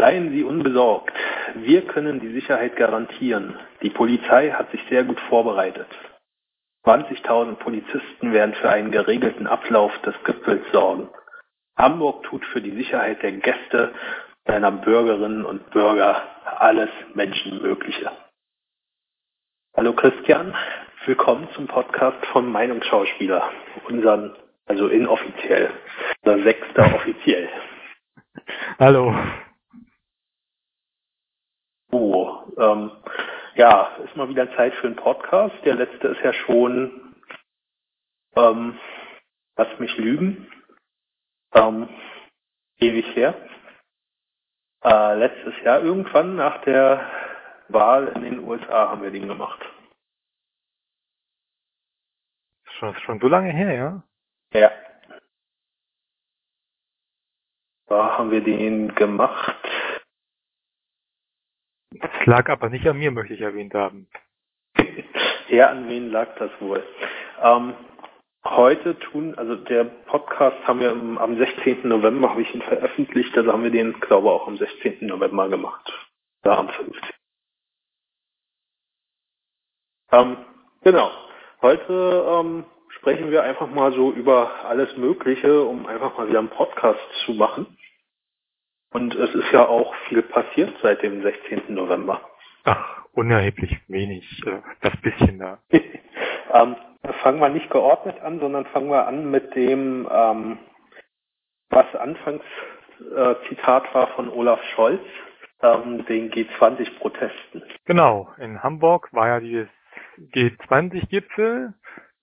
Seien Sie unbesorgt. Wir können die Sicherheit garantieren. Die Polizei hat sich sehr gut vorbereitet. 20.000 Polizisten werden für einen geregelten Ablauf des Gipfels sorgen. Hamburg tut für die Sicherheit der Gäste, seiner Bürgerinnen und Bürger alles Menschenmögliche. Hallo Christian, willkommen zum Podcast vom Meinungsschauspieler, unseren, also inoffiziell, unser sechster offiziell. Hallo. Oh, ähm, ja, ist mal wieder Zeit für einen Podcast. Der letzte ist ja schon, ähm, lass mich lügen, ähm, ewig her. Äh, letztes Jahr irgendwann nach der Wahl in den USA haben wir den gemacht. Schon, schon so lange her, ja? Ja. Da haben wir den gemacht das lag aber nicht an mir, möchte ich erwähnt haben. ja, an wen lag das wohl? Ähm, heute tun, also der Podcast haben wir am 16. November, habe ich ihn veröffentlicht, also haben wir den, glaube ich, auch am 16. November gemacht. Oder am 15. Ähm, genau. Heute ähm, sprechen wir einfach mal so über alles Mögliche, um einfach mal wieder einen Podcast zu machen. Und es ist ja auch viel passiert seit dem 16. November. Ach, unerheblich wenig, äh, das bisschen da. ähm, fangen wir nicht geordnet an, sondern fangen wir an mit dem, ähm, was anfangs äh, Zitat war von Olaf Scholz, ähm, den G20-Protesten. Genau, in Hamburg war ja dieses G20-Gipfel,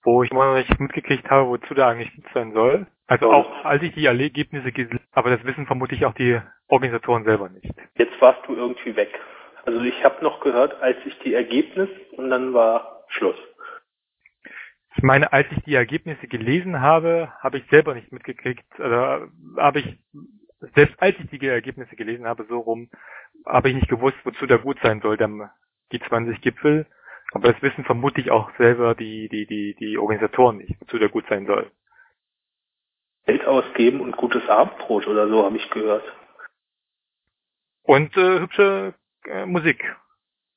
wo ich immer noch nicht mitgekriegt habe, wozu der eigentlich gut sein soll. Also auch als ich die Ergebnisse gesehen aber das wissen vermutlich auch die Organisatoren selber nicht. Jetzt warst du irgendwie weg. Also ich habe noch gehört, als ich die Ergebnisse und dann war Schluss. Ich meine, als ich die Ergebnisse gelesen habe, habe ich selber nicht mitgekriegt, oder habe ich, selbst als ich die Ergebnisse gelesen habe, so rum, habe ich nicht gewusst, wozu der gut sein soll, der G20-Gipfel. Aber das wissen vermutlich auch selber die, die, die, die Organisatoren nicht, wozu der gut sein soll. Geld ausgeben und gutes Abendbrot oder so, habe ich gehört. Und äh, hübsche äh, Musik.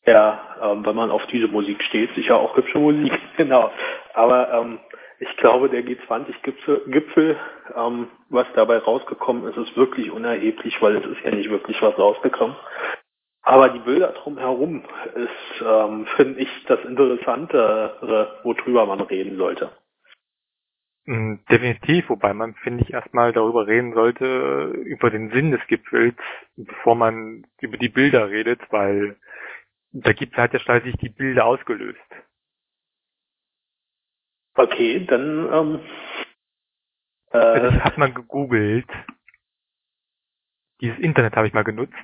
Ja, ähm, wenn man auf diese Musik steht, sicher auch hübsche Musik, genau. Aber ähm, ich glaube, der G20-Gipfel, Gipfel, ähm, was dabei rausgekommen ist, ist wirklich unerheblich, weil es ist ja nicht wirklich was rausgekommen. Aber die Bilder drumherum ist, ähm, finde ich, das Interessantere, worüber man reden sollte. Mm, definitiv, wobei man, finde ich, erstmal darüber reden sollte, über den Sinn des Gipfels, bevor man über die Bilder redet, weil der Gipfel hat ja schließlich die Bilder ausgelöst. Okay, dann ähm, äh, also ich habe mal gegoogelt. Dieses Internet habe ich mal genutzt.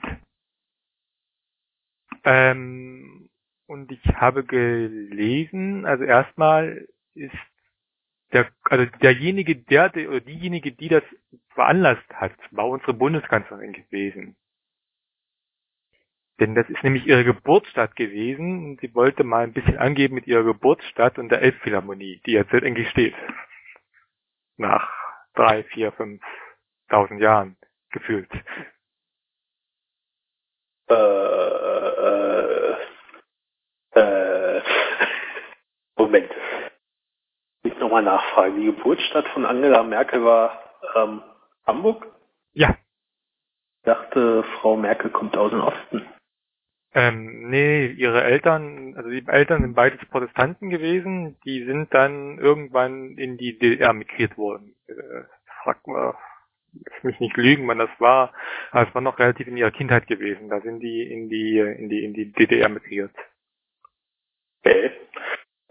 Ähm, und ich habe gelesen, also erstmal ist der, also derjenige, der, oder diejenige, die das veranlasst hat, war unsere Bundeskanzlerin gewesen. Denn das ist nämlich ihre Geburtsstadt gewesen und sie wollte mal ein bisschen angeben mit ihrer Geburtsstadt und der Elbphilharmonie, die jetzt eigentlich steht. Nach drei, vier, fünf tausend Jahren gefühlt. Äh, äh, Moment ich nochmal nachfragen. Die Geburtsstadt von Angela Merkel war ähm, Hamburg? Ja. Ich dachte, Frau Merkel kommt aus dem Osten. Ähm, nee, ihre Eltern, also die Eltern sind beides Protestanten gewesen, die sind dann irgendwann in die DDR migriert worden. Äh, frag mal, lass mich nicht lügen, wann das war, aber es war noch relativ in ihrer Kindheit gewesen. Da sind die in die in die in die DDR migriert. Okay.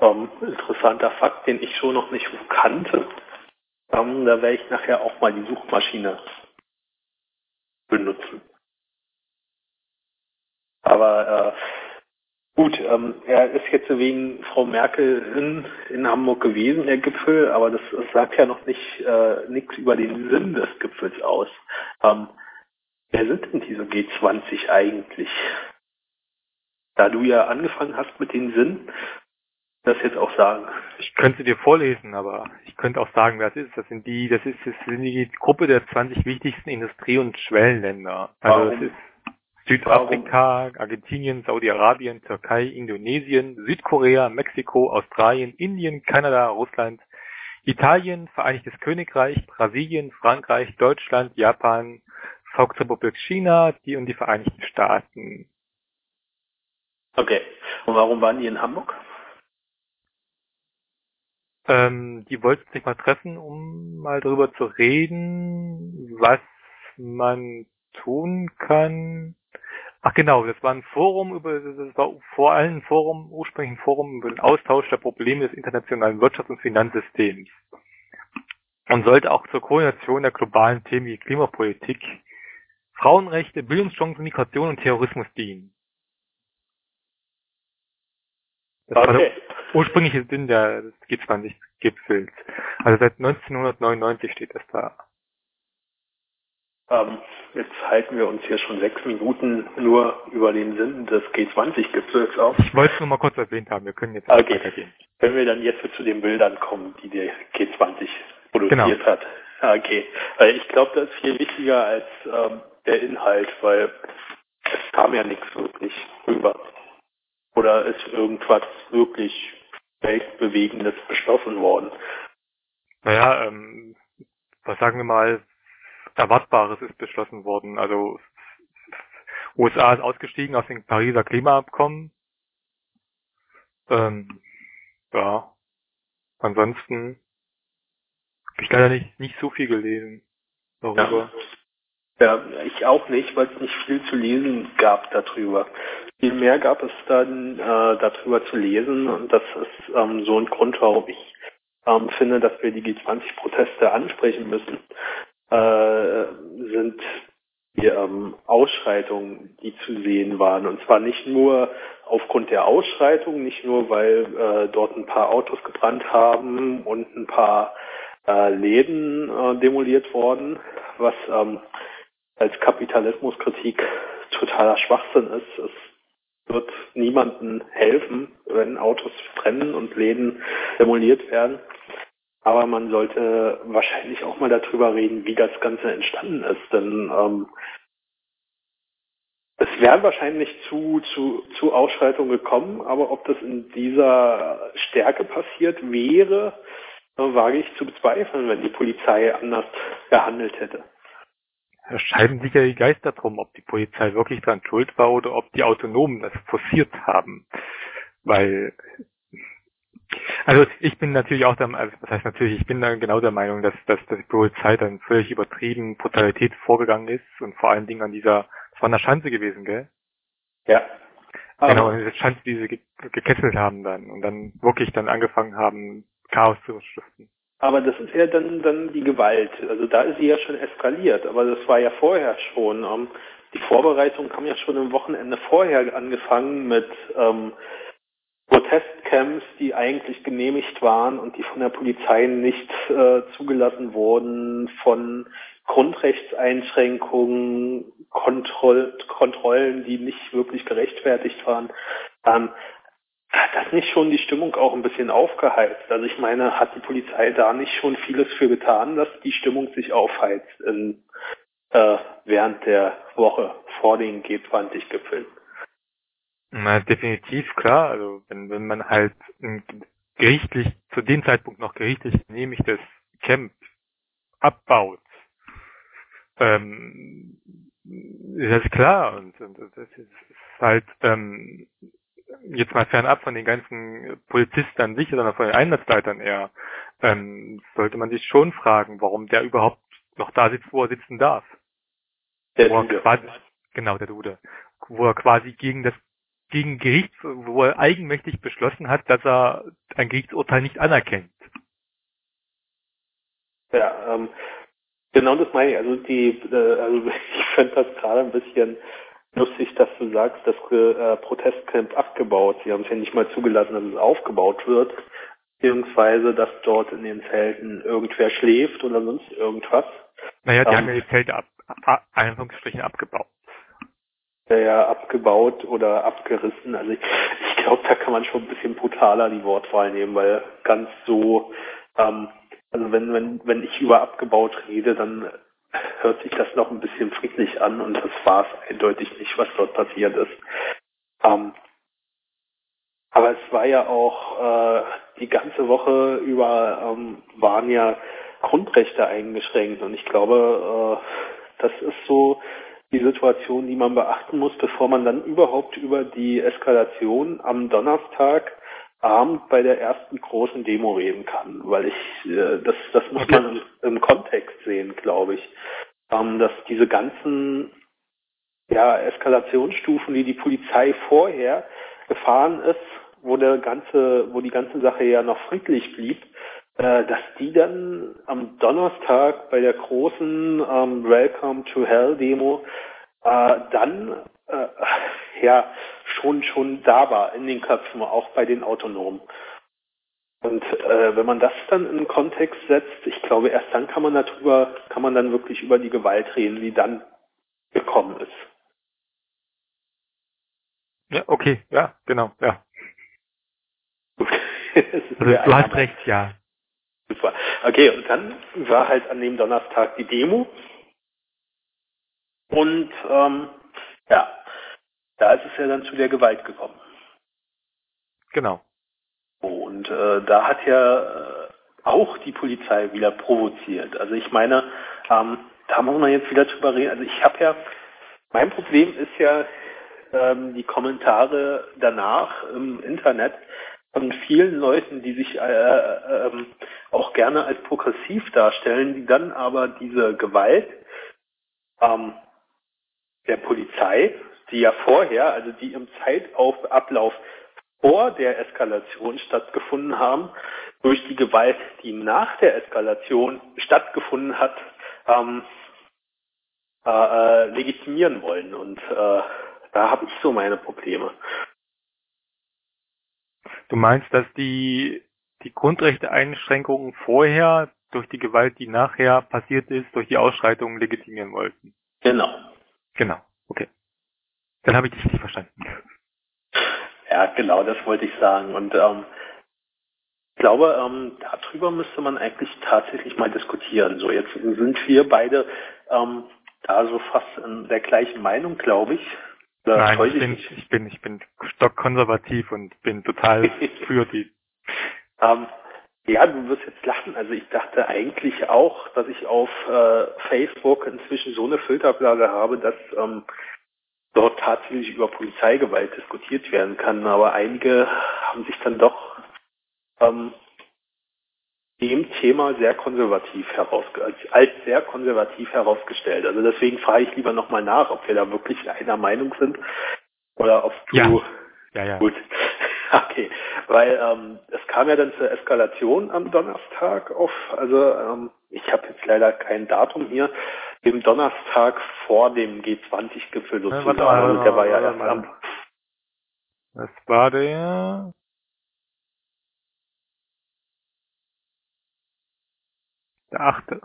Ähm, interessanter Fakt, den ich so noch nicht kannte. Ähm, da werde ich nachher auch mal die Suchmaschine benutzen. Aber äh, gut, ähm, er ist jetzt wegen Frau Merkel in, in Hamburg gewesen, der Gipfel, aber das, das sagt ja noch nicht äh, nichts über den Sinn des Gipfels aus. Ähm, wer sind denn diese G20 eigentlich? Da du ja angefangen hast mit den Sinn, das jetzt auch sagen. Ich könnte dir vorlesen, aber ich könnte auch sagen, wer es ist. Das sind die, das ist, das sind die Gruppe der 20 wichtigsten Industrie- und Schwellenländer. Also Warum? ist Südafrika, Argentinien, Saudi-Arabien, Türkei, Indonesien, Südkorea, Mexiko, Australien, Indien, Kanada, Russland, Italien, Vereinigtes Königreich, Brasilien, Frankreich, Deutschland, Japan, Volksrepublik China, die und die Vereinigten Staaten. Okay. Und warum waren die in Hamburg? Ähm, die wollten sich mal treffen, um mal darüber zu reden, was man tun kann. Ach genau, das war ein Forum über, das war vor allem ein Forum, ursprünglich ein Forum über den Austausch der Probleme des internationalen Wirtschafts- und Finanzsystems. Und sollte auch zur Koordination der globalen Themen wie Klimapolitik, Frauenrechte, Bildungschancen, Migration und Terrorismus dienen. Das okay. War der ursprüngliche Sinn der, des G20-Gipfels. Also seit 1999 steht das da. Ähm, jetzt halten wir uns hier schon sechs Minuten nur über den Sinn des G20-Gipfels auf. Ich wollte es nur mal kurz erwähnt haben, wir können jetzt okay. weitergehen. Wenn wir dann jetzt zu den Bildern kommen, die der G20 produziert genau. hat. Okay, weil ich glaube, das ist viel wichtiger als ähm, der Inhalt, weil es kam ja nichts wirklich rüber. Oder ist irgendwas wirklich weltbewegendes beschlossen worden? Naja, ähm, was sagen wir mal, Erwartbares ist beschlossen worden. Also USA ist ausgestiegen aus dem Pariser Klimaabkommen. Ähm, ja. Ansonsten habe ich leider nicht, nicht so viel gelesen darüber. Ja. ja ich auch nicht, weil es nicht viel zu lesen gab darüber. Viel mehr gab es dann äh, darüber zu lesen und das ist ähm, so ein Grund, warum ich ähm, finde, dass wir die G20-Proteste ansprechen müssen äh, sind die ähm, Ausschreitungen, die zu sehen waren. Und zwar nicht nur aufgrund der Ausschreitungen, nicht nur, weil äh, dort ein paar Autos gebrannt haben und ein paar äh, Läden äh, demoliert worden, was ähm, als Kapitalismuskritik totaler Schwachsinn ist. Es wird niemandem helfen, wenn Autos brennen und Läden demoliert werden. Aber man sollte wahrscheinlich auch mal darüber reden, wie das Ganze entstanden ist. Denn ähm, es wäre wahrscheinlich zu, zu, zu Ausschreitungen gekommen, aber ob das in dieser Stärke passiert wäre, äh, wage ich zu bezweifeln, wenn die Polizei anders gehandelt hätte. Da scheiden sich ja die Geister drum, ob die Polizei wirklich dran schuld war oder ob die Autonomen das forciert haben. Weil also ich bin natürlich auch der, also das heißt natürlich, ich bin dann genau der Meinung, dass, dass, dass die Polizei dann völlig übertrieben Brutalität vorgegangen ist und vor allen Dingen an dieser, das war eine Schanze gewesen, gell? Ja. Genau, an diese Schanze, die sie ge gekesselt haben dann und dann wirklich dann angefangen haben, Chaos zu stiften. Aber das ist ja dann, dann die Gewalt. Also da ist sie ja schon eskaliert, aber das war ja vorher schon. Ähm, die Vorbereitung haben ja schon am Wochenende vorher angefangen mit ähm, Protestcamps, die eigentlich genehmigt waren und die von der Polizei nicht äh, zugelassen wurden, von Grundrechtseinschränkungen, Kontroll Kontrollen, die nicht wirklich gerechtfertigt waren. Ähm, hat das nicht schon die Stimmung auch ein bisschen aufgeheizt? Also ich meine, hat die Polizei da nicht schon vieles für getan, dass die Stimmung sich aufheizt in, äh, während der Woche vor den G20-Gipfeln? Na, definitiv, klar. Also wenn, wenn man halt gerichtlich, zu dem Zeitpunkt noch gerichtlich genehmigtes Camp abbaut, ähm, ist das klar. Und, und das ist halt ähm, jetzt mal fernab von den ganzen Polizisten an sich, sondern von den Einsatzleitern eher, ähm, sollte man sich schon fragen, warum der überhaupt noch da sitzt, wo er sitzen darf. Der Dude. Quasi, genau, der Dude. Wo er quasi gegen das gegen Gericht, wo er eigenmächtig beschlossen hat, dass er ein Gerichtsurteil nicht anerkennt. Ja, ähm, genau das meine ich. Also die, äh, also ich finde das gerade ein bisschen lustig, dass du sagst, das äh, Protestcamp abgebaut. Sie haben es ja nicht mal zugelassen, dass es aufgebaut wird, beziehungsweise dass dort in den Zelten irgendwer schläft oder sonst irgendwas. Naja, die ähm, haben ja die Zelte ab, ab, Anführungsstrichen abgebaut ja abgebaut oder abgerissen. Also ich, ich glaube, da kann man schon ein bisschen brutaler die Wortwahl nehmen, weil ganz so, ähm, also wenn, wenn, wenn ich über abgebaut rede, dann hört sich das noch ein bisschen friedlich an und das war es eindeutig nicht, was dort passiert ist. Ähm, aber es war ja auch äh, die ganze Woche über ähm, waren ja Grundrechte eingeschränkt und ich glaube, äh, das ist so die Situation, die man beachten muss, bevor man dann überhaupt über die Eskalation am Donnerstag Abend bei der ersten großen Demo reden kann, weil ich äh, das das muss okay. man im, im, Kontext sehen, glaube ich, ähm, dass diese ganzen ja Eskalationsstufen, die die Polizei vorher gefahren ist, wo der ganze, wo die ganze Sache ja noch friedlich blieb, äh, dass die dann am Donnerstag bei der großen ähm, Welcome to Hell Demo äh, dann äh, ja schon schon da war in den Köpfen, auch bei den Autonomen. Und äh, wenn man das dann in den Kontext setzt, ich glaube, erst dann kann man darüber, kann man dann wirklich über die Gewalt reden, die dann gekommen ist. Ja, okay, ja, genau, ja. also, du hast recht, ja. Super. Okay, und dann war halt an dem Donnerstag die Demo. Und ähm, ja, da ist es ja dann zu der Gewalt gekommen. Genau. Und äh, da hat ja äh, auch die Polizei wieder provoziert. Also ich meine, ähm, da muss man jetzt wieder drüber reden. Also ich habe ja, mein Problem ist ja ähm, die Kommentare danach im Internet, von vielen Leuten, die sich äh, äh, ähm, auch gerne als progressiv darstellen, die dann aber diese Gewalt ähm, der Polizei, die ja vorher, also die im Zeitablauf vor der Eskalation stattgefunden haben, durch die Gewalt, die nach der Eskalation stattgefunden hat, ähm, äh, äh, legitimieren wollen. Und äh, da habe ich so meine Probleme. Du meinst, dass die, die Grundrechteeinschränkungen vorher durch die Gewalt, die nachher passiert ist, durch die Ausschreitungen legitimieren wollten? Genau. Genau, okay. Dann habe ich dich nicht verstanden. Ja, genau, das wollte ich sagen. Und ähm, ich glaube, ähm, darüber müsste man eigentlich tatsächlich mal diskutieren. So, jetzt sind wir beide ähm, da so fast in der gleichen Meinung, glaube ich. Nein, ich bin, ich bin, ich bin stockkonservativ und bin total für die. Ähm, ja, du wirst jetzt lachen. Also ich dachte eigentlich auch, dass ich auf äh, Facebook inzwischen so eine Filterblase habe, dass ähm, dort tatsächlich über Polizeigewalt diskutiert werden kann. Aber einige haben sich dann doch ähm, dem Thema sehr konservativ herausge als, als sehr konservativ herausgestellt. Also deswegen frage ich lieber nochmal nach, ob wir da wirklich einer Meinung sind oder ob du ja. Ja, ja. gut. Okay, weil ähm, es kam ja dann zur Eskalation am Donnerstag auf, also ähm, ich habe jetzt leider kein Datum hier, dem Donnerstag vor dem G20-Gipfel sozusagen. Ja, also der war ja erst am. Das war der Der achte.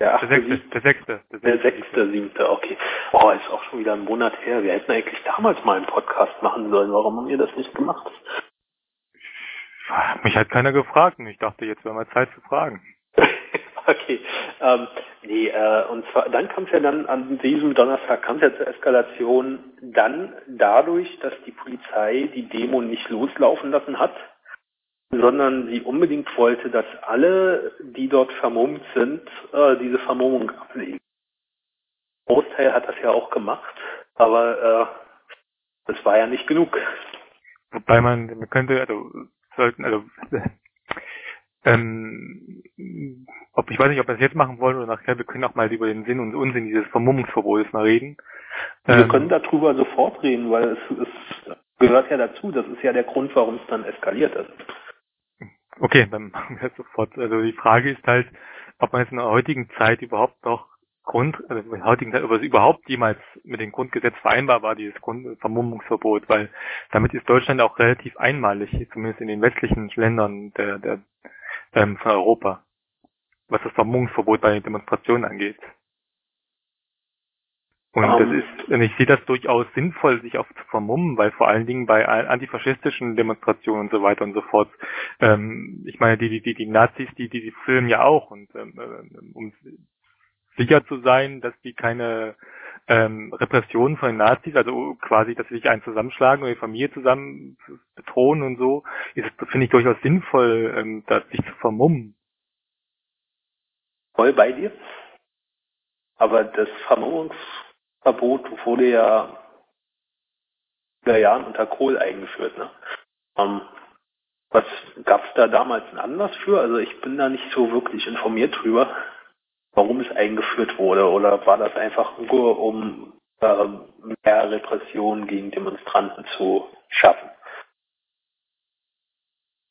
Der achte, der sechste, der sechste, der sechste, der sechste, siebte, okay. Oh, ist auch schon wieder ein Monat her. Wir hätten eigentlich damals mal einen Podcast machen sollen. Warum haben wir das nicht gemacht? Mich hat keiner gefragt und ich dachte, jetzt wäre mal Zeit zu fragen. okay. Ähm, nee, äh, und zwar, dann kam es ja dann an diesem Donnerstag kam es ja zur Eskalation dann dadurch, dass die Polizei die Demo nicht loslaufen lassen hat sondern sie unbedingt wollte, dass alle, die dort vermummt sind, äh, diese Vermummung ablegen. Großteil hat das ja auch gemacht, aber äh, das war ja nicht genug. Wobei man, man könnte, also sollten, also ähm, ob ich weiß nicht, ob wir es jetzt machen wollen oder nachher, wir können auch mal über den Sinn und Unsinn dieses Vermummungsverbotes mal reden. Wir ähm, können darüber sofort reden, weil es, es gehört ja dazu, das ist ja der Grund, warum es dann eskaliert ist. Okay, dann machen wir sofort. Also die Frage ist halt, ob man jetzt in der heutigen Zeit überhaupt noch Grund, also in der heutigen Zeit, ob es überhaupt jemals mit dem Grundgesetz vereinbar war, dieses Vermummungsverbot, weil damit ist Deutschland auch relativ einmalig, zumindest in den westlichen Ländern der, der ähm, von Europa, was das Vermummungsverbot bei Demonstrationen angeht. Und um, das ähm. ist, und ich sehe das durchaus sinnvoll, sich auch zu vermummen, weil vor allen Dingen bei antifaschistischen Demonstrationen und so weiter und so fort, ähm, ich meine, die, die, die Nazis, die, die, die filmen ja auch und ähm, äh, um sicher zu sein, dass die keine ähm, Repressionen von den Nazis, also quasi, dass sie sich einen zusammenschlagen oder die Familie zusammen bedrohen und so, ist, finde ich durchaus sinnvoll, ähm, da sich zu vermummen. Voll bei dir. Aber das Vermummungsverbot wurde ja vor Jahren unter Kohl eingeführt. Ne? Ähm, was gab es da damals einen Anlass für? Also ich bin da nicht so wirklich informiert drüber warum es eingeführt wurde? Oder war das einfach nur, um äh, mehr Repression gegen Demonstranten zu schaffen?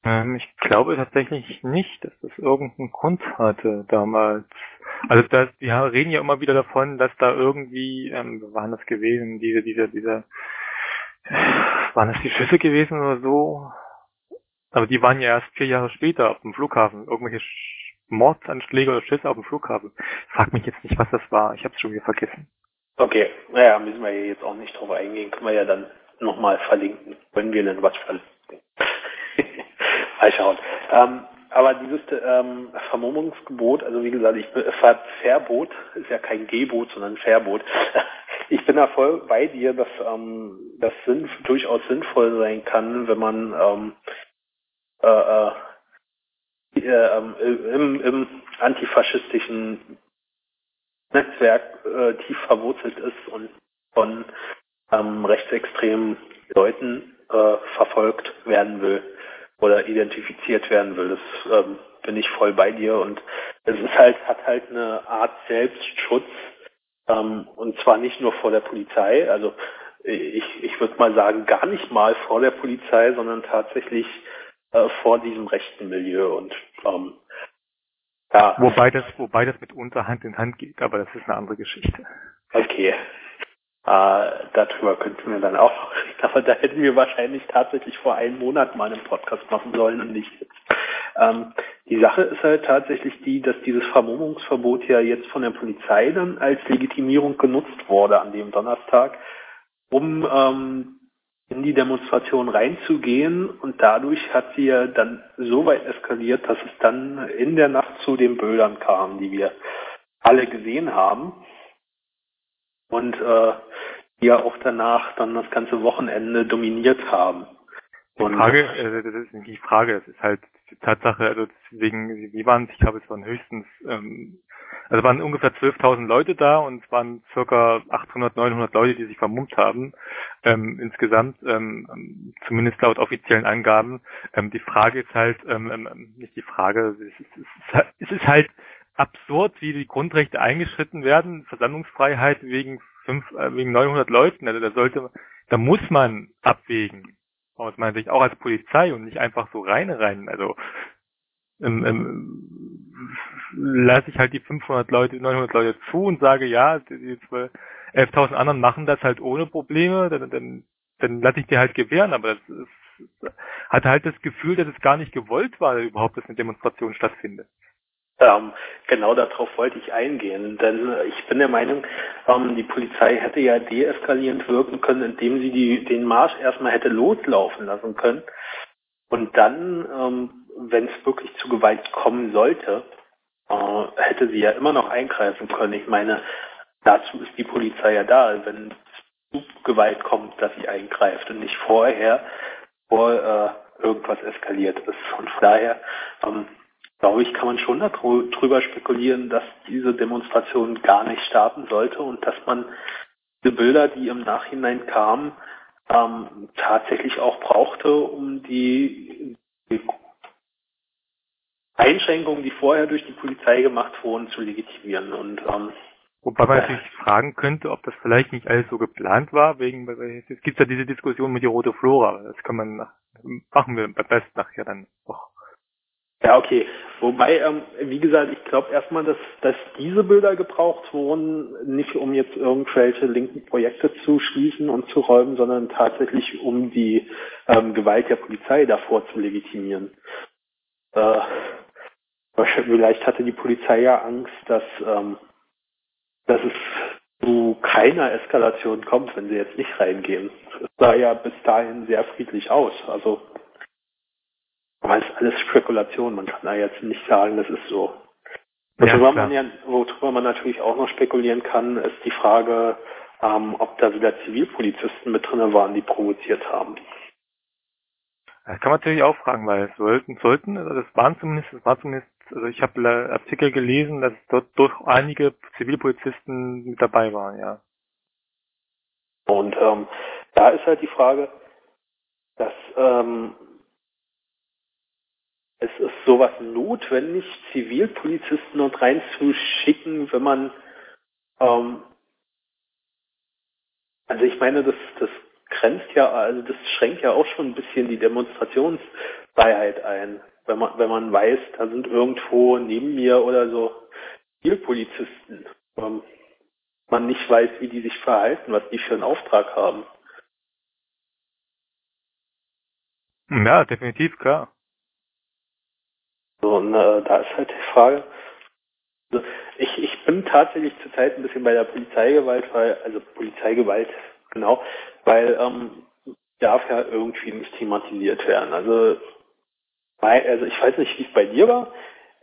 Ähm, ich glaube tatsächlich nicht, dass das irgendeinen Grund hatte damals. Also das, wir reden ja immer wieder davon, dass da irgendwie, ähm, waren das gewesen, diese, diese, diese, waren das die Schüsse gewesen oder so? Aber die waren ja erst vier Jahre später auf dem Flughafen. Irgendwelche Mordsanschläge oder Schüsse auf dem Flughafen. Frag mich jetzt nicht, was das war. Ich habe es schon wieder vergessen. Okay, naja, müssen wir jetzt auch nicht drauf eingehen. Können wir ja dann nochmal verlinken, wenn wir denn was verlinken. Schauen. Ähm, aber dieses ähm, Vermummungsgebot, also wie gesagt, ich Ver Verbot ist ja kein Gebot, sondern Verbot. Ich bin da voll bei dir, dass ähm, das sinn durchaus sinnvoll sein kann, wenn man ähm, äh, äh, äh, im, im antifaschistischen Netzwerk äh, tief verwurzelt ist und von ähm, rechtsextremen Leuten äh, verfolgt werden will oder identifiziert werden will. Das ähm, bin ich voll bei dir und es ist halt, hat halt eine Art Selbstschutz ähm, und zwar nicht nur vor der Polizei, also ich, ich würde mal sagen, gar nicht mal vor der Polizei, sondern tatsächlich äh, vor diesem rechten Milieu und ähm, ja. Wobei das, wobei das mitunter Hand in Hand geht, aber das ist eine andere Geschichte. Okay. Äh, darüber könnten wir dann auch reden, aber da hätten wir wahrscheinlich tatsächlich vor einem Monat mal einen Podcast machen sollen und nicht jetzt. Ähm, die Sache ist halt tatsächlich die, dass dieses Vermummungsverbot ja jetzt von der Polizei dann als Legitimierung genutzt wurde an dem Donnerstag, um ähm, in die Demonstration reinzugehen und dadurch hat sie ja dann so weit eskaliert, dass es dann in der Nacht zu den Bildern kam, die wir alle gesehen haben und äh, die ja auch danach dann das ganze Wochenende dominiert haben. Die Frage, äh, das ist die Frage, es ist halt die Tatsache, also deswegen, wie waren es, ich glaube, es waren höchstens ähm, also waren ungefähr 12.000 Leute da und es waren circa 800, 900 Leute, die sich vermummt haben. Ähm, insgesamt, ähm, zumindest laut offiziellen Angaben. Ähm, die Frage ist halt, ähm, ähm nicht die Frage, es ist, es ist halt absurd, wie die Grundrechte eingeschritten werden. Versammlungsfreiheit wegen fünf, äh, wegen 900 Leuten. Also da sollte, da muss man abwägen aus meiner Sicht auch als Polizei und nicht einfach so rein rein. Also ähm, ähm, lasse ich halt die 500 Leute, 900 Leute zu und sage, ja, die 11.000 anderen machen das halt ohne Probleme, dann, dann, dann lasse ich die halt gewähren, aber das ist, hat halt das Gefühl, dass es gar nicht gewollt war, überhaupt, dass eine Demonstration stattfindet. Ähm, genau darauf wollte ich eingehen, denn ich bin der Meinung, ähm, die Polizei hätte ja deeskalierend wirken können, indem sie die, den Marsch erstmal hätte loslaufen lassen können und dann ähm, wenn es wirklich zu Gewalt kommen sollte, äh, hätte sie ja immer noch eingreifen können. Ich meine, dazu ist die Polizei ja da, wenn zu Gewalt kommt, dass sie eingreift und nicht vorher, vor äh, irgendwas eskaliert ist. Und von daher, ähm, glaube ich, kann man schon darüber spekulieren, dass diese Demonstration gar nicht starten sollte und dass man diese Bilder, die im Nachhinein kamen, ähm, tatsächlich auch brauchte, um die, die Einschränkungen, die vorher durch die Polizei gemacht wurden, zu legitimieren. Und ähm, Wobei man natürlich fragen könnte, ob das vielleicht nicht alles so geplant war, wegen es gibt ja diese Diskussion mit der rote Flora. Das kann man nach, machen wir beim besten nachher dann auch. Ja, okay. Wobei, ähm, wie gesagt, ich glaube erstmal, dass, dass diese Bilder gebraucht wurden, nicht um jetzt irgendwelche linken Projekte zu schließen und zu räumen, sondern tatsächlich um die ähm, Gewalt der Polizei davor zu legitimieren. Äh, Vielleicht hatte die Polizei ja Angst, dass, ähm, dass es zu keiner Eskalation kommt, wenn sie jetzt nicht reingehen. Es sah ja bis dahin sehr friedlich aus. Also, aber es ist alles Spekulation. Man kann da jetzt nicht sagen, das ist so. Worüber, ja, man ja, worüber man natürlich auch noch spekulieren kann, ist die Frage, ähm, ob da wieder Zivilpolizisten mit drinne waren, die provoziert haben. Das kann man natürlich auch fragen, weil es sollten, sollten, also das waren zumindest, das war zumindest, also ich habe Artikel gelesen, dass dort doch einige Zivilpolizisten mit dabei waren, ja. Und ähm, da ist halt die Frage, dass ähm, es ist sowas notwendig, Zivilpolizisten dort reinzuschicken, wenn man ähm, also ich meine, das, das grenzt ja, also das schränkt ja auch schon ein bisschen die Demonstrationsfreiheit ein. Wenn man, wenn man weiß, da sind irgendwo neben mir oder so Zivilpolizisten, ähm, man nicht weiß, wie die sich verhalten, was die für einen Auftrag haben. Ja, definitiv, klar. So, und äh, da ist halt die Frage, also ich, ich bin tatsächlich zurzeit ein bisschen bei der Polizeigewalt, weil, also Polizeigewalt, genau, weil ähm, darf ja irgendwie nicht thematisiert werden. Also, also ich weiß nicht, wie es bei dir war.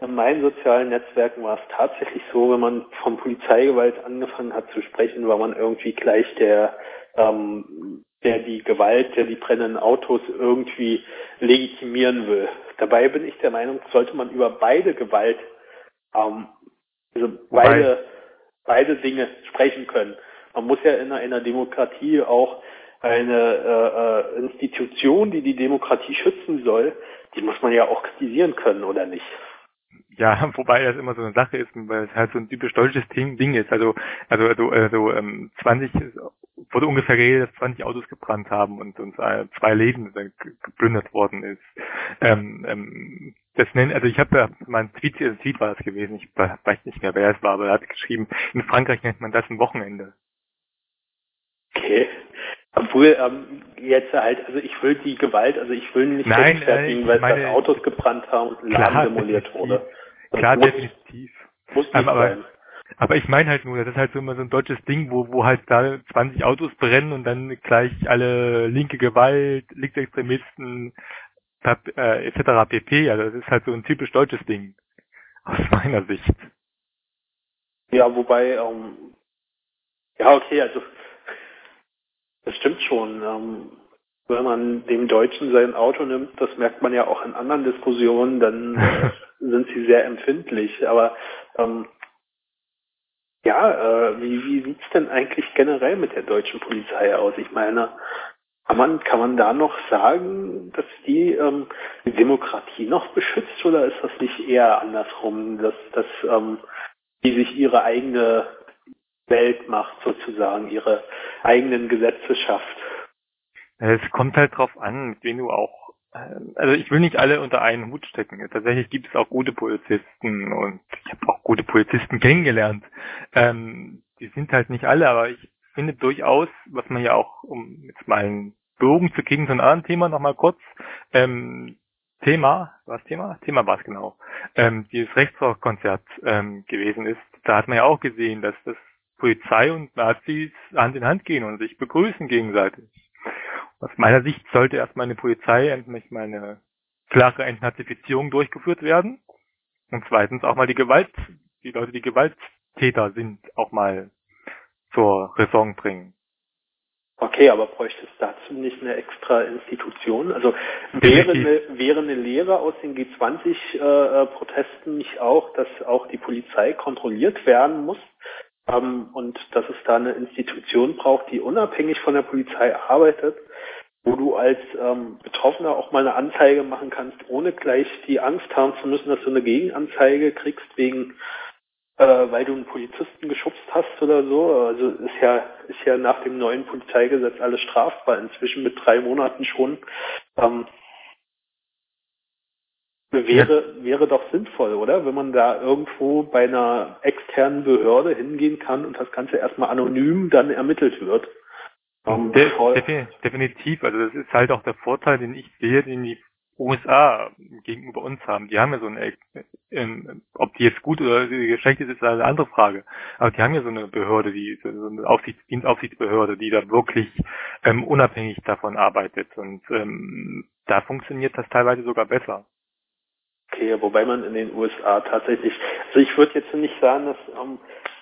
In meinen sozialen Netzwerken war es tatsächlich so, wenn man von Polizeigewalt angefangen hat zu sprechen, war man irgendwie gleich der, ähm, der die Gewalt, der die brennenden Autos irgendwie legitimieren will. Dabei bin ich der Meinung, sollte man über beide Gewalt ähm, also beide, beide Dinge sprechen können. Man muss ja in einer Demokratie auch eine äh, äh, Institution, die die Demokratie schützen soll, die muss man ja auch kritisieren können, oder nicht? Ja, wobei das immer so eine Sache ist, weil es halt so ein typisch deutsches Ding ist. Also, also, also, also ähm, 20 wurde ungefähr geredet, dass 20 Autos gebrannt haben und uns äh, zwei Läden geplündert worden ist. Ähm, ähm, das nennt, also ich habe da mein Tweet, ein Tweet war das gewesen, ich weiß nicht mehr, wer es war, aber er hat geschrieben, in Frankreich nennt man das ein Wochenende. Okay. Obwohl ähm, jetzt halt, also ich will die Gewalt, also ich will nicht Nein, rechtfertigen, äh, weil meine, Autos gebrannt haben und Laden demoliert wurde. Das klar, muss, definitiv. Muss nicht aber, sein. Aber ich meine halt nur, das ist halt so immer so ein deutsches Ding, wo, wo halt da 20 Autos brennen und dann gleich alle linke Gewalt, Linksextremisten, äh, etc. pp. Also das ist halt so ein typisch deutsches Ding. Aus meiner Sicht. Ja, wobei, ähm, ja, okay, also das stimmt schon. Ähm, wenn man dem Deutschen sein Auto nimmt, das merkt man ja auch in anderen Diskussionen, dann sind sie sehr empfindlich. Aber ähm, ja, äh, wie, wie sieht's denn eigentlich generell mit der deutschen Polizei aus? Ich meine, kann man, kann man da noch sagen, dass die ähm, die Demokratie noch beschützt oder ist das nicht eher andersrum, dass, dass ähm, die sich ihre eigene Welt macht, sozusagen, ihre eigenen Gesetze schafft? Es kommt halt drauf an, mit wem du auch ähm, also ich will nicht alle unter einen Hut stecken. Tatsächlich gibt es auch gute Polizisten und ich habe auch gute Polizisten kennengelernt. Ähm, die sind halt nicht alle, aber ich finde durchaus, was man ja auch, um jetzt mal einen Bogen zu kriegen, so ein anderes Thema nochmal kurz, ähm, Thema, was Thema? Thema war es genau, ähm, dieses Rechtsrockkonzert ähm, gewesen ist. Da hat man ja auch gesehen, dass das Polizei und Nazis Hand in Hand gehen und sich begrüßen gegenseitig. Aus meiner Sicht sollte erstmal eine Polizei endlich mal eine klare Entnazifizierung durchgeführt werden. Und zweitens auch mal die Gewalt, die Leute, die Gewalttäter sind, auch mal zur Raison bringen. Okay, aber bräuchte es dazu nicht eine extra Institution? Also wäre eine, wäre eine Lehre aus den G20-Protesten äh, nicht auch, dass auch die Polizei kontrolliert werden muss und dass es da eine Institution braucht, die unabhängig von der Polizei arbeitet, wo du als ähm, Betroffener auch mal eine Anzeige machen kannst, ohne gleich die Angst haben zu müssen, dass du eine Gegenanzeige kriegst wegen äh, weil du einen Polizisten geschubst hast oder so. Also ist ja ist ja nach dem neuen Polizeigesetz alles strafbar inzwischen mit drei Monaten schon. Ähm, wäre wäre doch sinnvoll, oder? Wenn man da irgendwo bei einer externen Behörde hingehen kann und das Ganze erstmal anonym dann ermittelt wird. Um, De definitiv, also das ist halt auch der Vorteil, den ich sehe, den die USA gegenüber uns haben. Die haben ja so eine, ähm, ob die jetzt gut oder schlecht ist, ist eine andere Frage. Aber die haben ja so eine Behörde, die so eine Aufsichts Dienstaufsichtsbehörde, die da wirklich ähm, unabhängig davon arbeitet. Und ähm, da funktioniert das teilweise sogar besser. Okay, wobei man in den USA tatsächlich, also ich würde jetzt nicht sagen, dass ähm,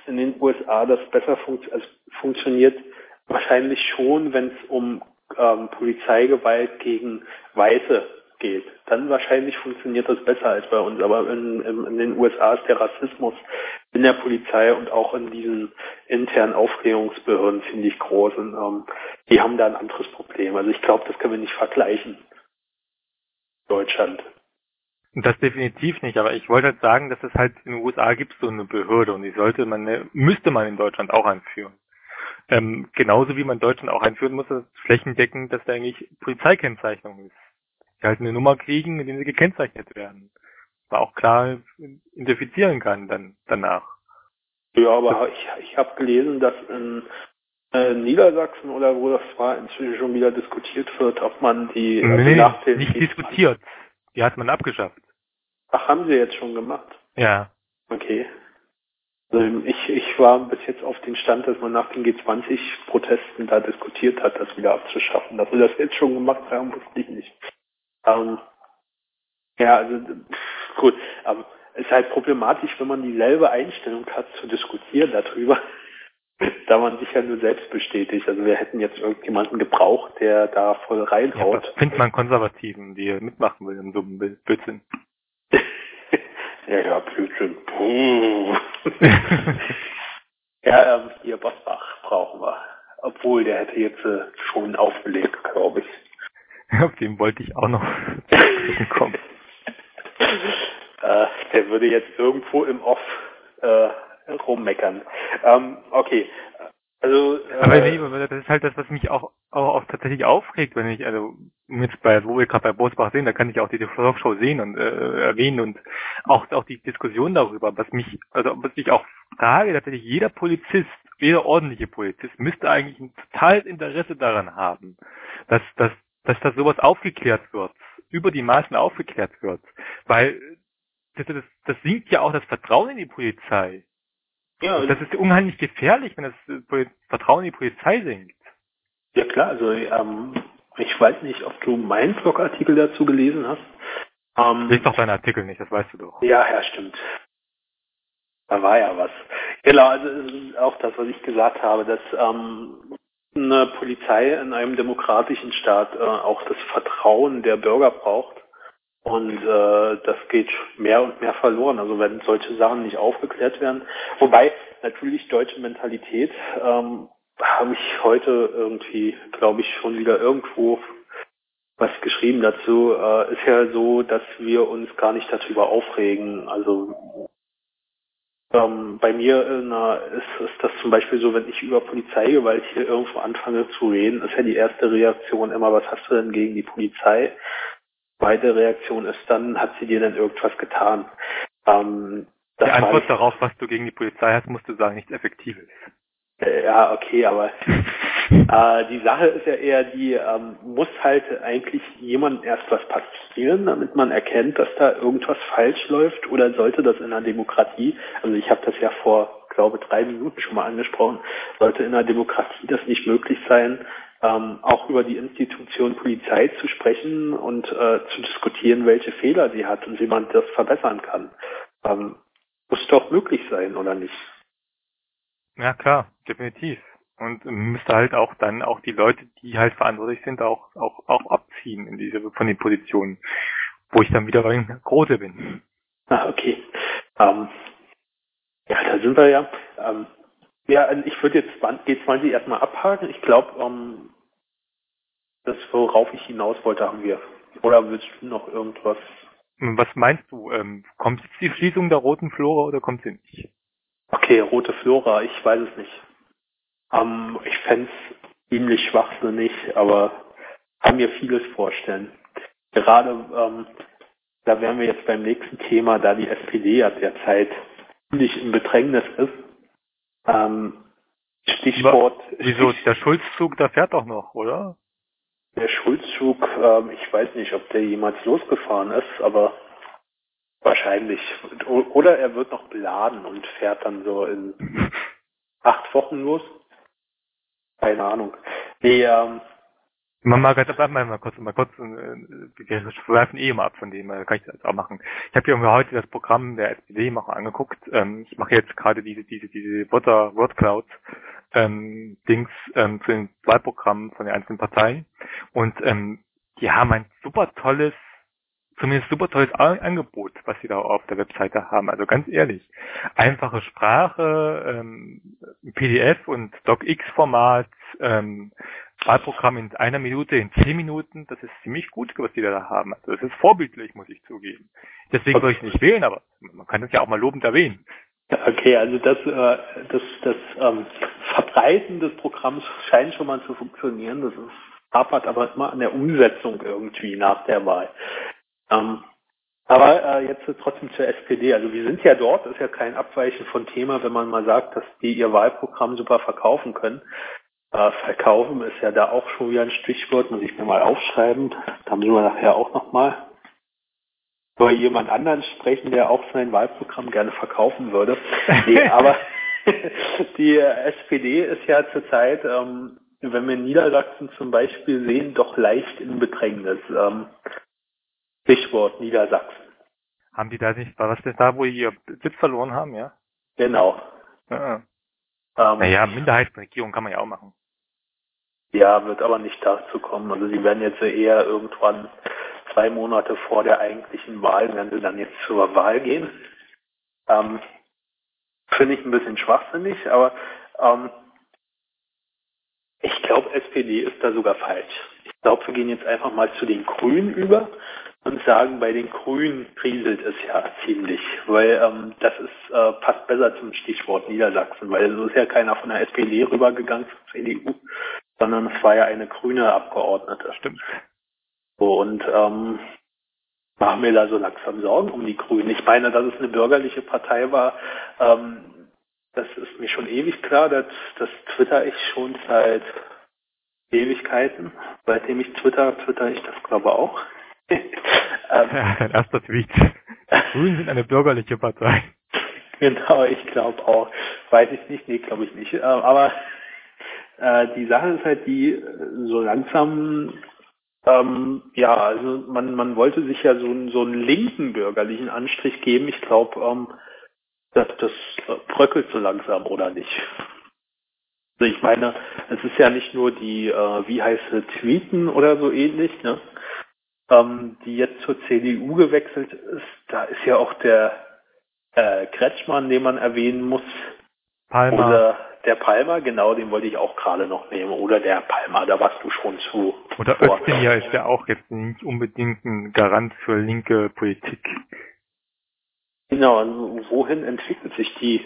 in den USA das besser funkt, also funktioniert. Wahrscheinlich schon, wenn es um ähm, Polizeigewalt gegen Weiße geht. Dann wahrscheinlich funktioniert das besser als bei uns. Aber in, in, in den USA ist der Rassismus in der Polizei und auch in diesen internen Aufklärungsbehörden ziemlich groß. Und ähm, die haben da ein anderes Problem. Also ich glaube, das können wir nicht vergleichen. Deutschland. Das definitiv nicht, aber ich wollte halt sagen, dass es halt in den USA gibt so eine Behörde und die sollte man, müsste man in Deutschland auch einführen. Ähm, genauso wie man in Deutschland auch einführen muss, dass flächendeckend, dass da eigentlich Polizeikennzeichnung ist. Die halt eine Nummer kriegen, mit denen sie gekennzeichnet werden. Man auch klar identifizieren kann dann danach. Ja, aber ich, ich habe gelesen, dass in äh, Niedersachsen oder wo das war, inzwischen schon wieder diskutiert wird, ob man die, also nee, nicht diskutiert. Die hat man abgeschafft. Ach, haben sie jetzt schon gemacht? Ja. Okay. Also ich, ich war bis jetzt auf den Stand, dass man nach den G20-Protesten da diskutiert hat, das wieder abzuschaffen. Dass wir das jetzt schon gemacht haben, wusste ich nicht. Ähm, ja, also gut. Ähm, es ist halt problematisch, wenn man dieselbe Einstellung hat zu diskutieren darüber, da man sich ja nur selbst bestätigt. Also wir hätten jetzt irgendjemanden gebraucht, der da voll reinhaut. Ja, findet man Konservativen, die mitmachen will in so einem Blödsinn. Ja, ja, Blödsinn. ja, ähm, hier Bosbach brauchen wir. Obwohl, der hätte jetzt äh, schon aufgelegt, glaube ich. Auf dem wollte ich auch noch kommen. äh, der würde jetzt irgendwo im Off äh, rummeckern. Ähm, okay, also, äh, aber nee, das ist halt das, was mich auch, auch, auch tatsächlich aufregt, wenn ich, also jetzt bei, wo wir gerade bei Bosbach sehen, da kann ich auch die Talkshow sehen und äh, erwähnen und auch, auch die Diskussion darüber, was mich, also was ich auch frage, tatsächlich jeder Polizist, jeder ordentliche Polizist müsste eigentlich ein totales Interesse daran haben, dass, dass, dass das sowas aufgeklärt wird, über die Maßen aufgeklärt wird, weil das, das, das sinkt ja auch das Vertrauen in die Polizei. Ja, das ist unheimlich gefährlich, wenn das Vertrauen in die Polizei sinkt. Ja klar, also ähm, ich weiß nicht, ob du meinen Blogartikel dazu gelesen hast. Ähm, Lies doch deinen Artikel nicht, das weißt du doch. Ja, ja, stimmt. Da war ja was. Genau, also auch das, was ich gesagt habe, dass ähm, eine Polizei in einem demokratischen Staat äh, auch das Vertrauen der Bürger braucht. Und äh, das geht mehr und mehr verloren. Also wenn solche Sachen nicht aufgeklärt werden. Wobei natürlich deutsche Mentalität ähm, habe ich heute irgendwie, glaube ich, schon wieder irgendwo was geschrieben dazu. Äh, ist ja so, dass wir uns gar nicht darüber aufregen. Also ähm, bei mir na, ist, ist das zum Beispiel so, wenn ich über Polizeigewalt hier irgendwo anfange zu reden, ist ja die erste Reaktion immer, was hast du denn gegen die Polizei? Zweite Reaktion ist dann, hat sie dir denn irgendwas getan? Ähm, die Antwort ich, darauf, was du gegen die Polizei hast, musst du sagen, nichts Effektives. Äh, ja, okay, aber äh, die Sache ist ja eher die, ähm, muss halt eigentlich jemand erst was passieren, damit man erkennt, dass da irgendwas falsch läuft oder sollte das in einer Demokratie, also ich habe das ja vor, glaube drei Minuten schon mal angesprochen, sollte in einer Demokratie das nicht möglich sein, ähm, auch über die Institution Polizei zu sprechen und äh, zu diskutieren, welche Fehler sie hat und wie man das verbessern kann. Ähm, muss doch möglich sein, oder nicht? Ja klar, definitiv. Und müsste halt auch dann auch die Leute, die halt verantwortlich sind, auch auch auch abziehen in diese von den Positionen, wo ich dann wieder bei Große bin. Ah, okay. Ähm, ja, da sind wir ja. Ähm, ja, also ich würde jetzt G20 erstmal abhaken. Ich glaube, ähm, das, worauf ich hinaus wollte, haben wir. Oder willst du noch irgendwas? Was meinst du? Ähm, kommt jetzt die Schließung der roten Flora oder kommt sie nicht? Okay, rote Flora, ich weiß es nicht. Ähm, ich fände es ziemlich schwachsinnig, aber kann mir vieles vorstellen. Gerade, ähm, da wären wir jetzt beim nächsten Thema, da die SPD ja derzeit ziemlich im Bedrängnis ist. Ähm, Stichwort. Wieso? Der Schulzzug, der fährt doch noch, oder? Der Schulzug, ähm, ich weiß nicht, ob der jemals losgefahren ist, aber wahrscheinlich. Oder er wird noch beladen und fährt dann so in acht Wochen los. Keine Ahnung. Nee, ähm, Mal, mal, mal, mal, mal kurz, mal kurz, äh, wir schweifen eh immer ab von dem, äh, kann ich das auch machen. Ich habe mir heute das Programm der SPD mal angeguckt. Ähm, ich mache jetzt gerade diese, diese, diese Wörter, Wordcloud ähm, Dings ähm, zu den Wahlprogrammen von den einzelnen Parteien. Und ähm, die haben ein super tolles zumindest super tolles Angebot, was sie da auf der Webseite haben. Also ganz ehrlich, einfache Sprache, ähm, PDF und DocX-Format, ähm, Wahlprogramm in einer Minute, in zehn Minuten, das ist ziemlich gut, was die da haben. Also das ist vorbildlich, muss ich zugeben. Deswegen soll ich nicht wählen, aber man kann das ja auch mal lobend erwähnen. Okay, also das, äh, das, das ähm, Verbreiten des Programms scheint schon mal zu funktionieren. Das ist hapert aber immer an der Umsetzung irgendwie nach der Wahl. Ähm, aber äh, jetzt trotzdem zur SPD. Also wir sind ja dort, ist ja kein Abweichen von Thema, wenn man mal sagt, dass die ihr Wahlprogramm super verkaufen können. Äh, verkaufen ist ja da auch schon wieder ein Stichwort, muss ich mir mal aufschreiben. Da müssen wir nachher auch nochmal über jemand anderen sprechen, der auch sein Wahlprogramm gerne verkaufen würde. Nee, aber die SPD ist ja zurzeit, ähm, wenn wir Niedersachsen zum Beispiel sehen, doch leicht in Bedrängnis. Ähm, Stichwort Niedersachsen. Haben die da nicht, war das denn da, wo die ihr Sitz verloren haben, ja? Genau. Ja. Ähm, naja, Minderheitsregierung kann man ja auch machen. Ja, wird aber nicht dazu kommen. Also sie werden jetzt eher irgendwann zwei Monate vor der eigentlichen Wahl, werden sie dann jetzt zur Wahl gehen. Ähm, Finde ich ein bisschen schwachsinnig, aber ähm, ich glaube, SPD ist da sogar falsch. Ich glaube, wir gehen jetzt einfach mal zu den Grünen über und sagen, bei den Grünen kriselt es ja ziemlich, weil ähm, das ist äh, passt besser zum Stichwort Niedersachsen, weil so ist ja keiner von der SPD rübergegangen zur CDU, sondern es war ja eine grüne Abgeordnete. Stimmt. So, und ähm, machen wir da so langsam Sorgen um die Grünen. Ich meine, dass es eine bürgerliche Partei war, ähm, das ist mir schon ewig klar, das, das twitter ich schon seit Ewigkeiten. Seitdem ich twitter, twitter ich das glaube auch. ähm, ja, dein erster Tweet. Grünen sind eine bürgerliche Partei. Genau, ich glaube auch. Weiß ich nicht, nee, glaube ich nicht. Äh, aber äh, die Sache ist halt die, so langsam, ähm, ja, also man, man wollte sich ja so, so einen linken bürgerlichen Anstrich geben. Ich glaube, ähm, das, das bröckelt so langsam, oder nicht? Also ich meine, es ist ja nicht nur die, äh, wie heißt es, Tweeten oder so ähnlich, ne? ähm, die jetzt zur CDU gewechselt ist. Da ist ja auch der äh, Kretschmann, den man erwähnen muss. Palmer. Oder der Palmer, genau, den wollte ich auch gerade noch nehmen. Oder der Palmer, da warst du schon zu. Oder Özdemir ist ja auch jetzt nicht unbedingt ein Garant für linke Politik. Genau, und wohin entwickelt sich die,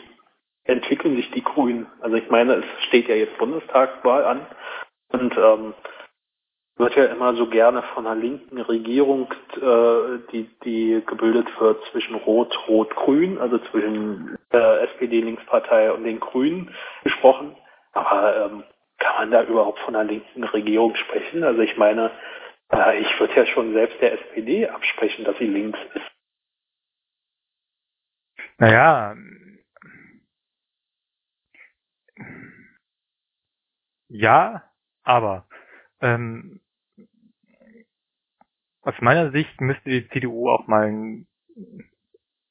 entwickeln sich die Grünen? Also ich meine, es steht ja jetzt Bundestagswahl an und ähm, wird ja immer so gerne von einer linken Regierung, äh, die, die gebildet wird zwischen Rot, Rot, Grün, also zwischen der SPD-Linkspartei und den Grünen gesprochen. Aber ähm, kann man da überhaupt von einer linken Regierung sprechen? Also ich meine, äh, ich würde ja schon selbst der SPD absprechen, dass sie links ist. Naja, ja, aber ähm, aus meiner Sicht müsste die CDU auch mal ein,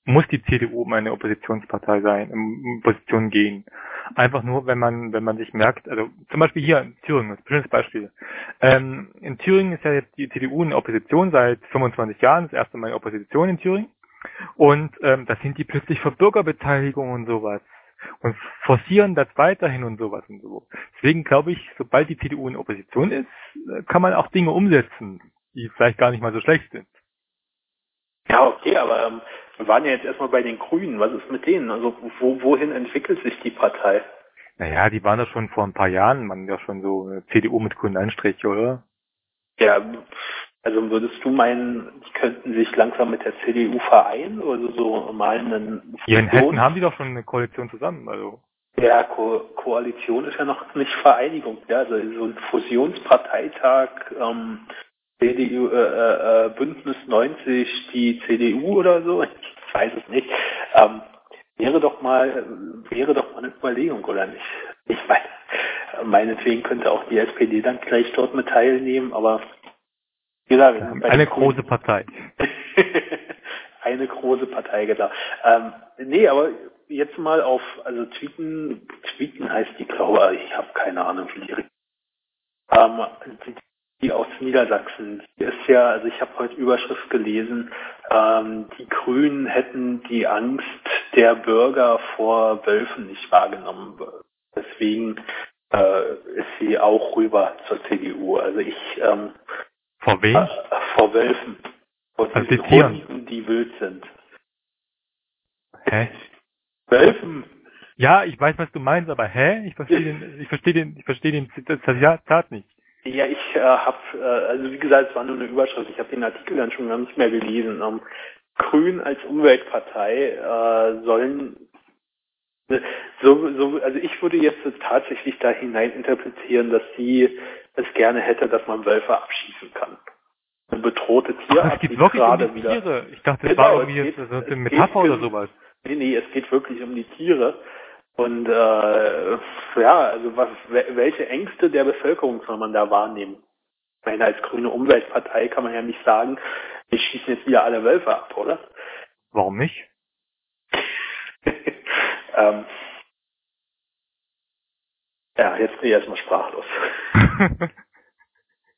muss die CDU mal eine Oppositionspartei sein, in Opposition gehen. Einfach nur, wenn man, wenn man sich merkt, also zum Beispiel hier in Thüringen, ein schönes Beispiel. Ähm, in Thüringen ist ja jetzt die CDU in Opposition seit 25 Jahren, das erste Mal in Opposition in Thüringen. Und ähm, da sind die plötzlich für Bürgerbeteiligung und sowas und forcieren das weiterhin und sowas und so. Deswegen glaube ich, sobald die CDU in Opposition ist, äh, kann man auch Dinge umsetzen, die vielleicht gar nicht mal so schlecht sind. Ja, okay, aber ähm, wir waren ja jetzt erstmal bei den Grünen. Was ist mit denen? Also wo, wohin entwickelt sich die Partei? Naja, die waren da schon vor ein paar Jahren, man ja schon so eine CDU mit grünen Anstrich, oder? Ja, also würdest du meinen, die könnten sich langsam mit der CDU vereinen oder so mal einen Hier in Hessen haben die doch schon eine Koalition zusammen, also. Ja, Ko Koalition ist ja noch nicht Vereinigung. Ja, also so ein Fusionsparteitag, ähm, CDU, äh, äh, Bündnis 90, die CDU oder so, ich weiß es nicht, ähm, wäre doch mal, wäre doch mal eine Überlegung, oder nicht? Ich meine, meinetwegen könnte auch die SPD dann gleich dort mit teilnehmen, aber wie gesagt, eine große Partei. eine große Partei, genau. Ähm, nee, aber jetzt mal auf, also Tweeten, Tweeten heißt die, glaube ich, habe keine Ahnung, wie die, ähm, die, aus Niedersachsen, die ist ja, also ich habe heute Überschrift gelesen, ähm, die Grünen hätten die Angst der Bürger vor Wölfen nicht wahrgenommen. Deswegen äh, ist sie auch rüber zur CDU. Also ich ähm, vor wem? Äh, vor Wölfen. Vor also die Hunden, die wild sind. Hä? Wölfen. Ja, ich weiß, was du meinst, aber hä? Ich verstehe den, ich verstehe den, ich verstehe den Zitat nicht. Ja, ich äh, habe, äh, also wie gesagt, es war nur eine Überschrift. Ich habe den Artikel dann schon gar nicht mehr gelesen. Ähm, Grün als Umweltpartei äh, sollen so, so, also ich würde jetzt tatsächlich da hinein interpretieren, dass sie es gerne hätte, dass man Wölfe abschießen kann. Eine bedrohte Tierart. Ach, es geht wirklich um die wieder. Tiere. Ich dachte, das genau, war irgendwie geht, jetzt eine Metapher oder sowas. Nee, nee, es geht wirklich um die Tiere. Und äh, ja, also was, welche Ängste der Bevölkerung soll man da wahrnehmen? Ich meine, als grüne Umweltpartei kann man ja nicht sagen, wir schießen jetzt wieder alle Wölfe ab, oder? Warum nicht? ähm, ja, jetzt bin ich erstmal sprachlos.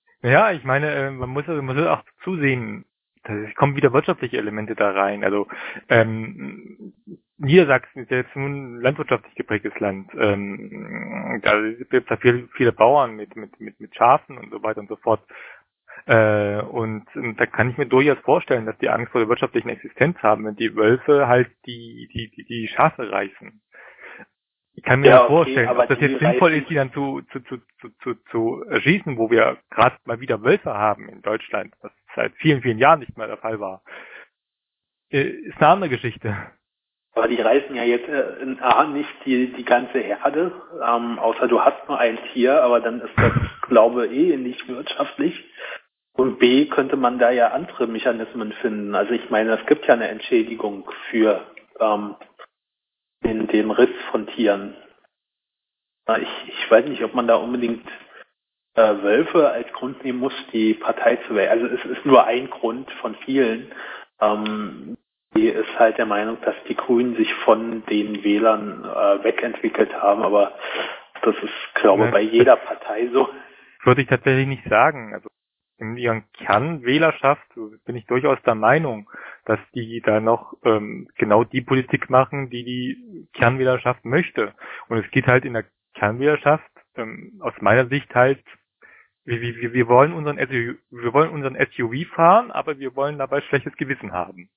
ja, ich meine, äh, man muss, man muss auch zusehen, es kommen wieder wirtschaftliche Elemente da rein. Also ähm, Niedersachsen ist ja jetzt nun ein landwirtschaftlich geprägtes Land. Ähm, da gibt es da viele, viele Bauern mit, mit, mit, mit Schafen und so weiter und so fort. Äh, und, und da kann ich mir durchaus vorstellen, dass die Angst vor der wirtschaftlichen Existenz haben, wenn die Wölfe halt die, die, die, die Schafe reißen. Ich kann mir ja, okay, vorstellen, ob das jetzt sinnvoll ist, die dann zu, zu, zu, zu, zu, zu erschießen, wo wir gerade mal wieder Wölfe haben in Deutschland, was seit vielen, vielen Jahren nicht mehr der Fall war. Äh, ist eine andere Geschichte. Aber die reißen ja jetzt äh, in A nicht die, die ganze Herde, ähm, außer du hast nur ein Tier, aber dann ist das, glaube ich, eh nicht wirtschaftlich. Und B könnte man da ja andere Mechanismen finden. Also ich meine, es gibt ja eine Entschädigung für ähm, den, den Riss von Tieren. Ich, ich weiß nicht, ob man da unbedingt äh, Wölfe als Grund nehmen muss, die Partei zu wählen. Also es ist nur ein Grund von vielen. Ähm, die ist halt der Meinung, dass die Grünen sich von den Wählern äh, wegentwickelt haben, aber das ist, glaube ich, bei jeder Partei so. Würde ich tatsächlich nicht sagen. Also in ihren Kernwählerschaft bin ich durchaus der Meinung, dass die da noch ähm, genau die Politik machen, die die Kernwählerschaft möchte. Und es geht halt in der Kernwählerschaft ähm, aus meiner Sicht halt, wir, wir, wir wollen unseren SUV, wir wollen unseren SUV fahren, aber wir wollen dabei schlechtes Gewissen haben.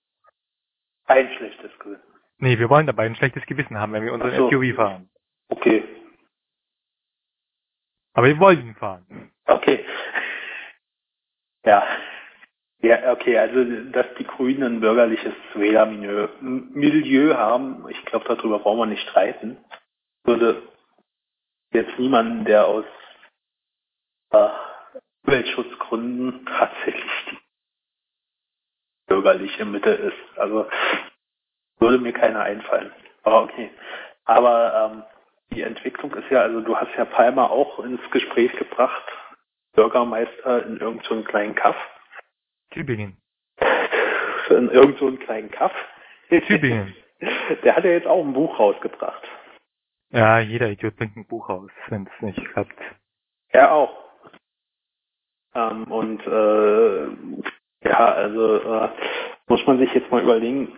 Ein schlechtes Gewissen. Nee, wir wollen dabei ein schlechtes Gewissen haben, wenn wir unseren so. SUV fahren. Okay. Aber wir wollen ihn fahren. Okay. Ja. Ja, okay, also dass die Grünen ein bürgerliches Wählermilieu Milieu haben, ich glaube, darüber brauchen wir nicht streiten. Würde jetzt niemanden, der aus Umweltschutzgründen tatsächlich die bürgerliche Mitte ist. Also würde mir keiner einfallen. Aber okay. Aber ähm, die Entwicklung ist ja, also du hast ja Palmer auch ins Gespräch gebracht, Bürgermeister in irgendeinem so kleinen Kaff. Tübingen. In irgendeinem so kleinen Kaff. Tübingen. Der hat ja jetzt auch ein Buch rausgebracht. Ja, jeder Idiot bringt ein Buch raus, wenn es nicht klappt. Er auch. Ähm, und äh, ja, also äh, muss man sich jetzt mal überlegen,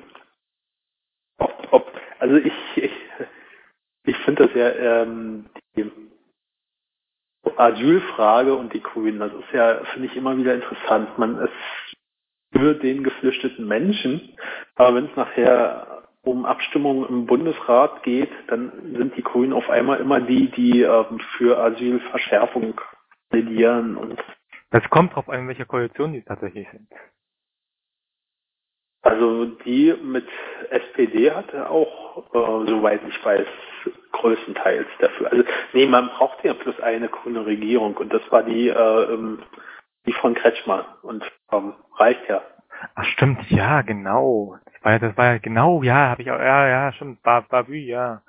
ob, ob also ich, ich, ich finde das ja ähm, die Asylfrage und die Grünen, das ist ja, finde ich, immer wieder interessant. Man ist für den geflüchteten Menschen, aber wenn es nachher um Abstimmungen im Bundesrat geht, dann sind die Grünen auf einmal immer die, die ähm, für Asylverschärfung plädieren und es kommt drauf an, welcher Koalition die tatsächlich sind. Also die mit SPD hatte auch, äh, soweit ich weiß, größtenteils dafür. Also nee, man brauchte ja plus eine grüne Regierung und das war die, äh, ähm, die von Kretschmer und ähm, reicht ja. Ach stimmt, ja, genau. Das war ja, das war ja genau, ja, habe ich auch, ja, ja, stimmt, Bavü, ja.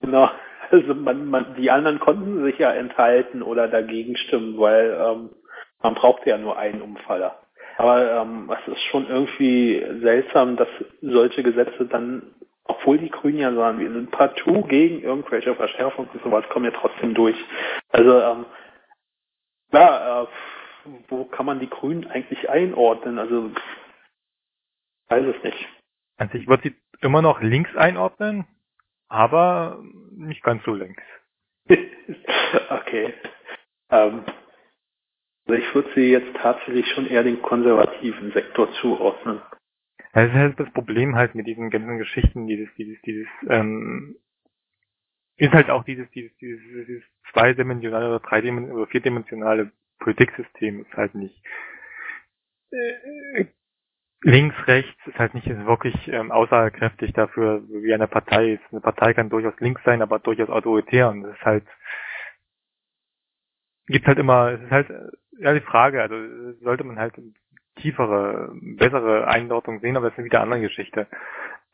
Genau. Also man, man, die anderen konnten sich ja enthalten oder dagegen stimmen, weil ähm, man brauchte ja nur einen Umfaller. Aber ähm, es ist schon irgendwie seltsam, dass solche Gesetze dann, obwohl die Grünen ja sagen, wir sind partout gegen irgendwelche Verschärfungen und sowas, kommen ja trotzdem durch. Also ähm, ja, äh, wo kann man die Grünen eigentlich einordnen? Also weiß es nicht. Also ich würde sie immer noch links einordnen, aber nicht ganz so links. okay. Ähm, also ich würde sie jetzt tatsächlich schon eher den konservativen Sektor zuordnen. Das ist halt das Problem halt mit diesen ganzen Geschichten, dieses, dieses, dieses, ähm, ist halt auch dieses, dieses, dieses, dieses zweidimensionale oder dreidimensionale oder vierdimensionale Politiksystem ist halt nicht äh, links, rechts ist halt nicht wirklich ähm, aussagekräftig dafür, wie eine Partei ist. Eine Partei kann durchaus links sein, aber durchaus autoritär und das ist halt gibt halt immer, es ist halt ja die Frage, also sollte man halt tiefere, bessere Einordnung sehen, aber das ist wieder eine andere Geschichte.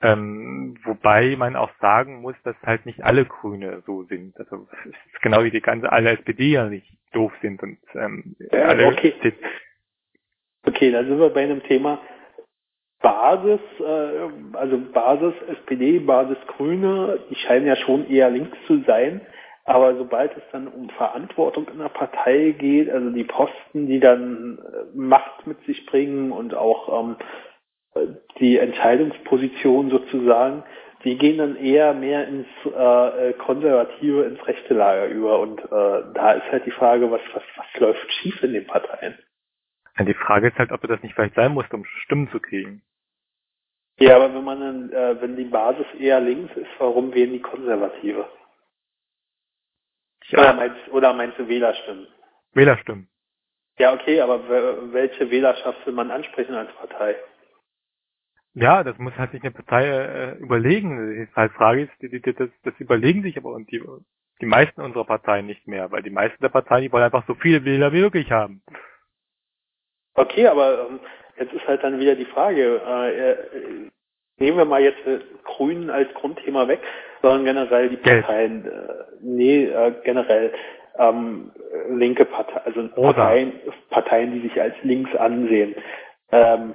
Ähm, wobei man auch sagen muss, dass halt nicht alle Grüne so sind. Also es ist genau wie die ganze alle SPD ja nicht doof sind und ähm, alle okay. Okay, da sind wir bei einem Thema Basis, äh, also Basis SPD, Basis Grüne, die scheinen ja schon eher links zu sein. Aber sobald es dann um Verantwortung in der Partei geht, also die Posten, die dann äh, Macht mit sich bringen und auch ähm, die Entscheidungsposition sozusagen, die gehen dann eher mehr ins äh, konservative, ins rechte Lager über. Und äh, da ist halt die Frage, was, was, was läuft schief in den Parteien? Die Frage ist halt, ob das nicht vielleicht sein muss, um Stimmen zu kriegen. Ja, aber wenn man dann, äh, wenn die Basis eher links ist, warum wählen die Konservative? Oder Ja, meinst, oder meinst du Wählerstimmen? Wählerstimmen. Ja, okay, aber wel- welche Wählerschaft will man ansprechen als Partei? Ja, das muss halt sich eine Partei äh, überlegen. Die halt Frage ist, die, die, das, das überlegen sich aber und die, die meisten unserer Parteien nicht mehr, weil die meisten der Parteien, die wollen einfach so viele Wähler wie möglich haben. Okay, aber ähm, jetzt ist halt dann wieder die Frage, äh, äh, nehmen wir mal jetzt äh, Grünen als Grundthema weg, sondern generell die. Parteien, äh, nee, äh, generell ähm, linke Partei, also. Parteien, Parteien, die sich als links ansehen. Ähm,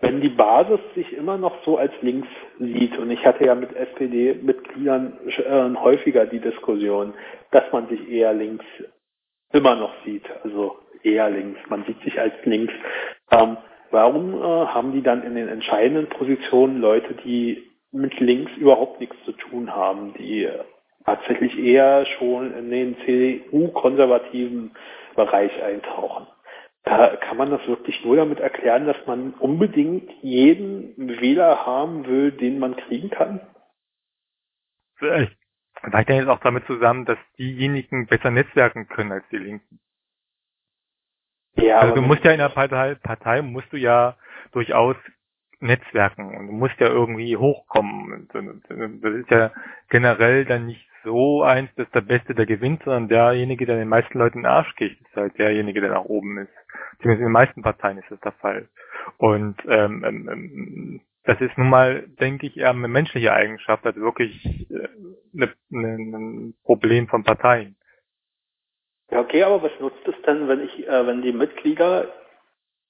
wenn die Basis sich immer noch so als links sieht, und ich hatte ja mit SPD-Mitgliedern äh, häufiger die Diskussion, dass man sich eher links immer noch sieht, also eher links, man sieht sich als links. Ähm, warum äh, haben die dann in den entscheidenden Positionen Leute, die mit links überhaupt nichts zu tun haben, die äh, tatsächlich eher schon in den CDU-konservativen Bereich eintauchen? Da kann man das wirklich nur damit erklären, dass man unbedingt jeden Wähler haben will, den man kriegen kann? Vielleicht vielleicht hängt es auch damit zusammen, dass diejenigen besser netzwerken können als die Linken. Ja, also du musst ja in der Partei, Partei musst du ja durchaus netzwerken und du musst ja irgendwie hochkommen. Und, das ist ja generell dann nicht so eins, dass der Beste der gewinnt, sondern derjenige, der den meisten Leuten in den Arsch kriegt, ist halt derjenige, der nach oben ist. Zumindest in den meisten Parteien ist das der Fall. Und ähm, ähm, ähm, das ist nun mal, denke ich, eher eine menschliche Eigenschaft als wirklich äh, ein Problem von Parteien. Ja, okay, aber was nutzt es denn, wenn ich, äh, wenn die Mitglieder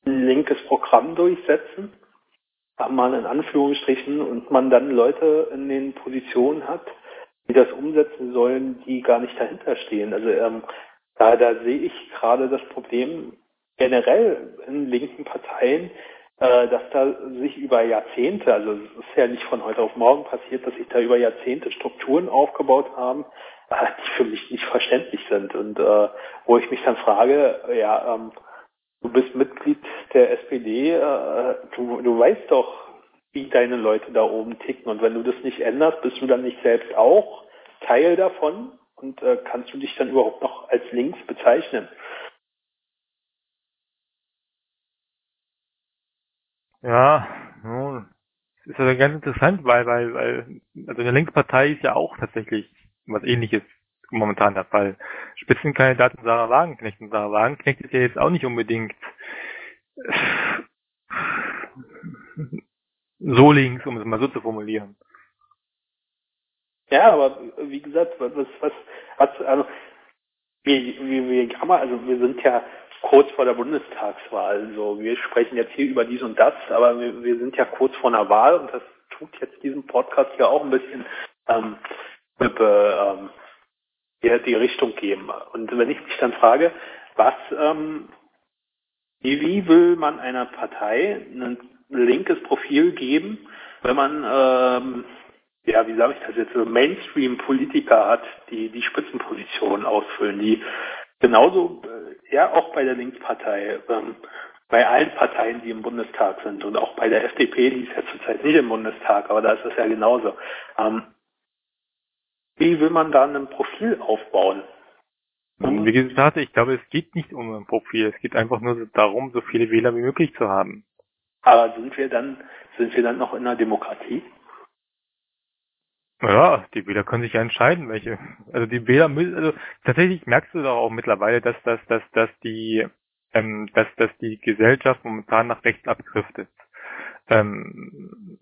ein linkes Programm durchsetzen, mal in Anführungsstrichen, und man dann Leute in den Positionen hat, die das umsetzen sollen, die gar nicht dahinter stehen. Also ähm, da, da sehe ich gerade das Problem generell in linken Parteien, äh, dass da sich über Jahrzehnte, also es ist ja nicht von heute auf morgen passiert, dass sich da über Jahrzehnte Strukturen aufgebaut haben, äh, die für mich nicht verständlich sind. Und äh, wo ich mich dann frage, ja, ähm, du bist Mitglied der SPD, äh, du, du weißt doch, wie deine Leute da oben ticken. Und wenn du das nicht änderst, bist du dann nicht selbst auch Teil davon? Und äh, kannst du dich dann überhaupt noch als links bezeichnen? Ja, nun, ist also ganz interessant, weil, weil, weil, also eine Linkspartei ist ja auch tatsächlich was ähnliches momentan der Fall. Spitzenkandidatin Sarah Wagenknecht und Sarah Wagenknecht ist ja jetzt auch nicht unbedingt so links, um es mal so zu formulieren. Ja, aber wie gesagt, was, was, was, also wir, wir, wir, also wir sind ja kurz vor der Bundestagswahl. Also wir sprechen jetzt hier über dies und das, aber wir, wir sind ja kurz vor einer Wahl und das tut jetzt diesem Podcast ja auch ein bisschen ähm, ähm, die, die Richtung geben. Und wenn ich mich dann frage, was, ähm, wie, will man einer Partei ein linkes Profil geben, wenn man ähm, ja, wie sage ich das jetzt, so Mainstream-Politiker hat, die die Spitzenpositionen ausfüllen, die genauso, äh, ja, auch bei der Linkspartei, ähm, bei allen Parteien, die im Bundestag sind und auch bei der FDP, die ist ja zurzeit nicht im Bundestag, aber da ist es ja genauso. Ähm, wie will man da ein Profil aufbauen? Wie gesagt, ich glaube, es geht nicht um ein Profil, es geht einfach nur darum, so viele Wähler wie möglich zu haben. Aber sind wir dann, sind wir dann noch in einer Demokratie? Ja, die Wähler können sich ja entscheiden, welche. Also die Wähler müssen, also tatsächlich merkst du doch auch mittlerweile, dass, dass, dass, dass die, ähm, dass, dass die Gesellschaft momentan nach rechts abdriftet. Ähm,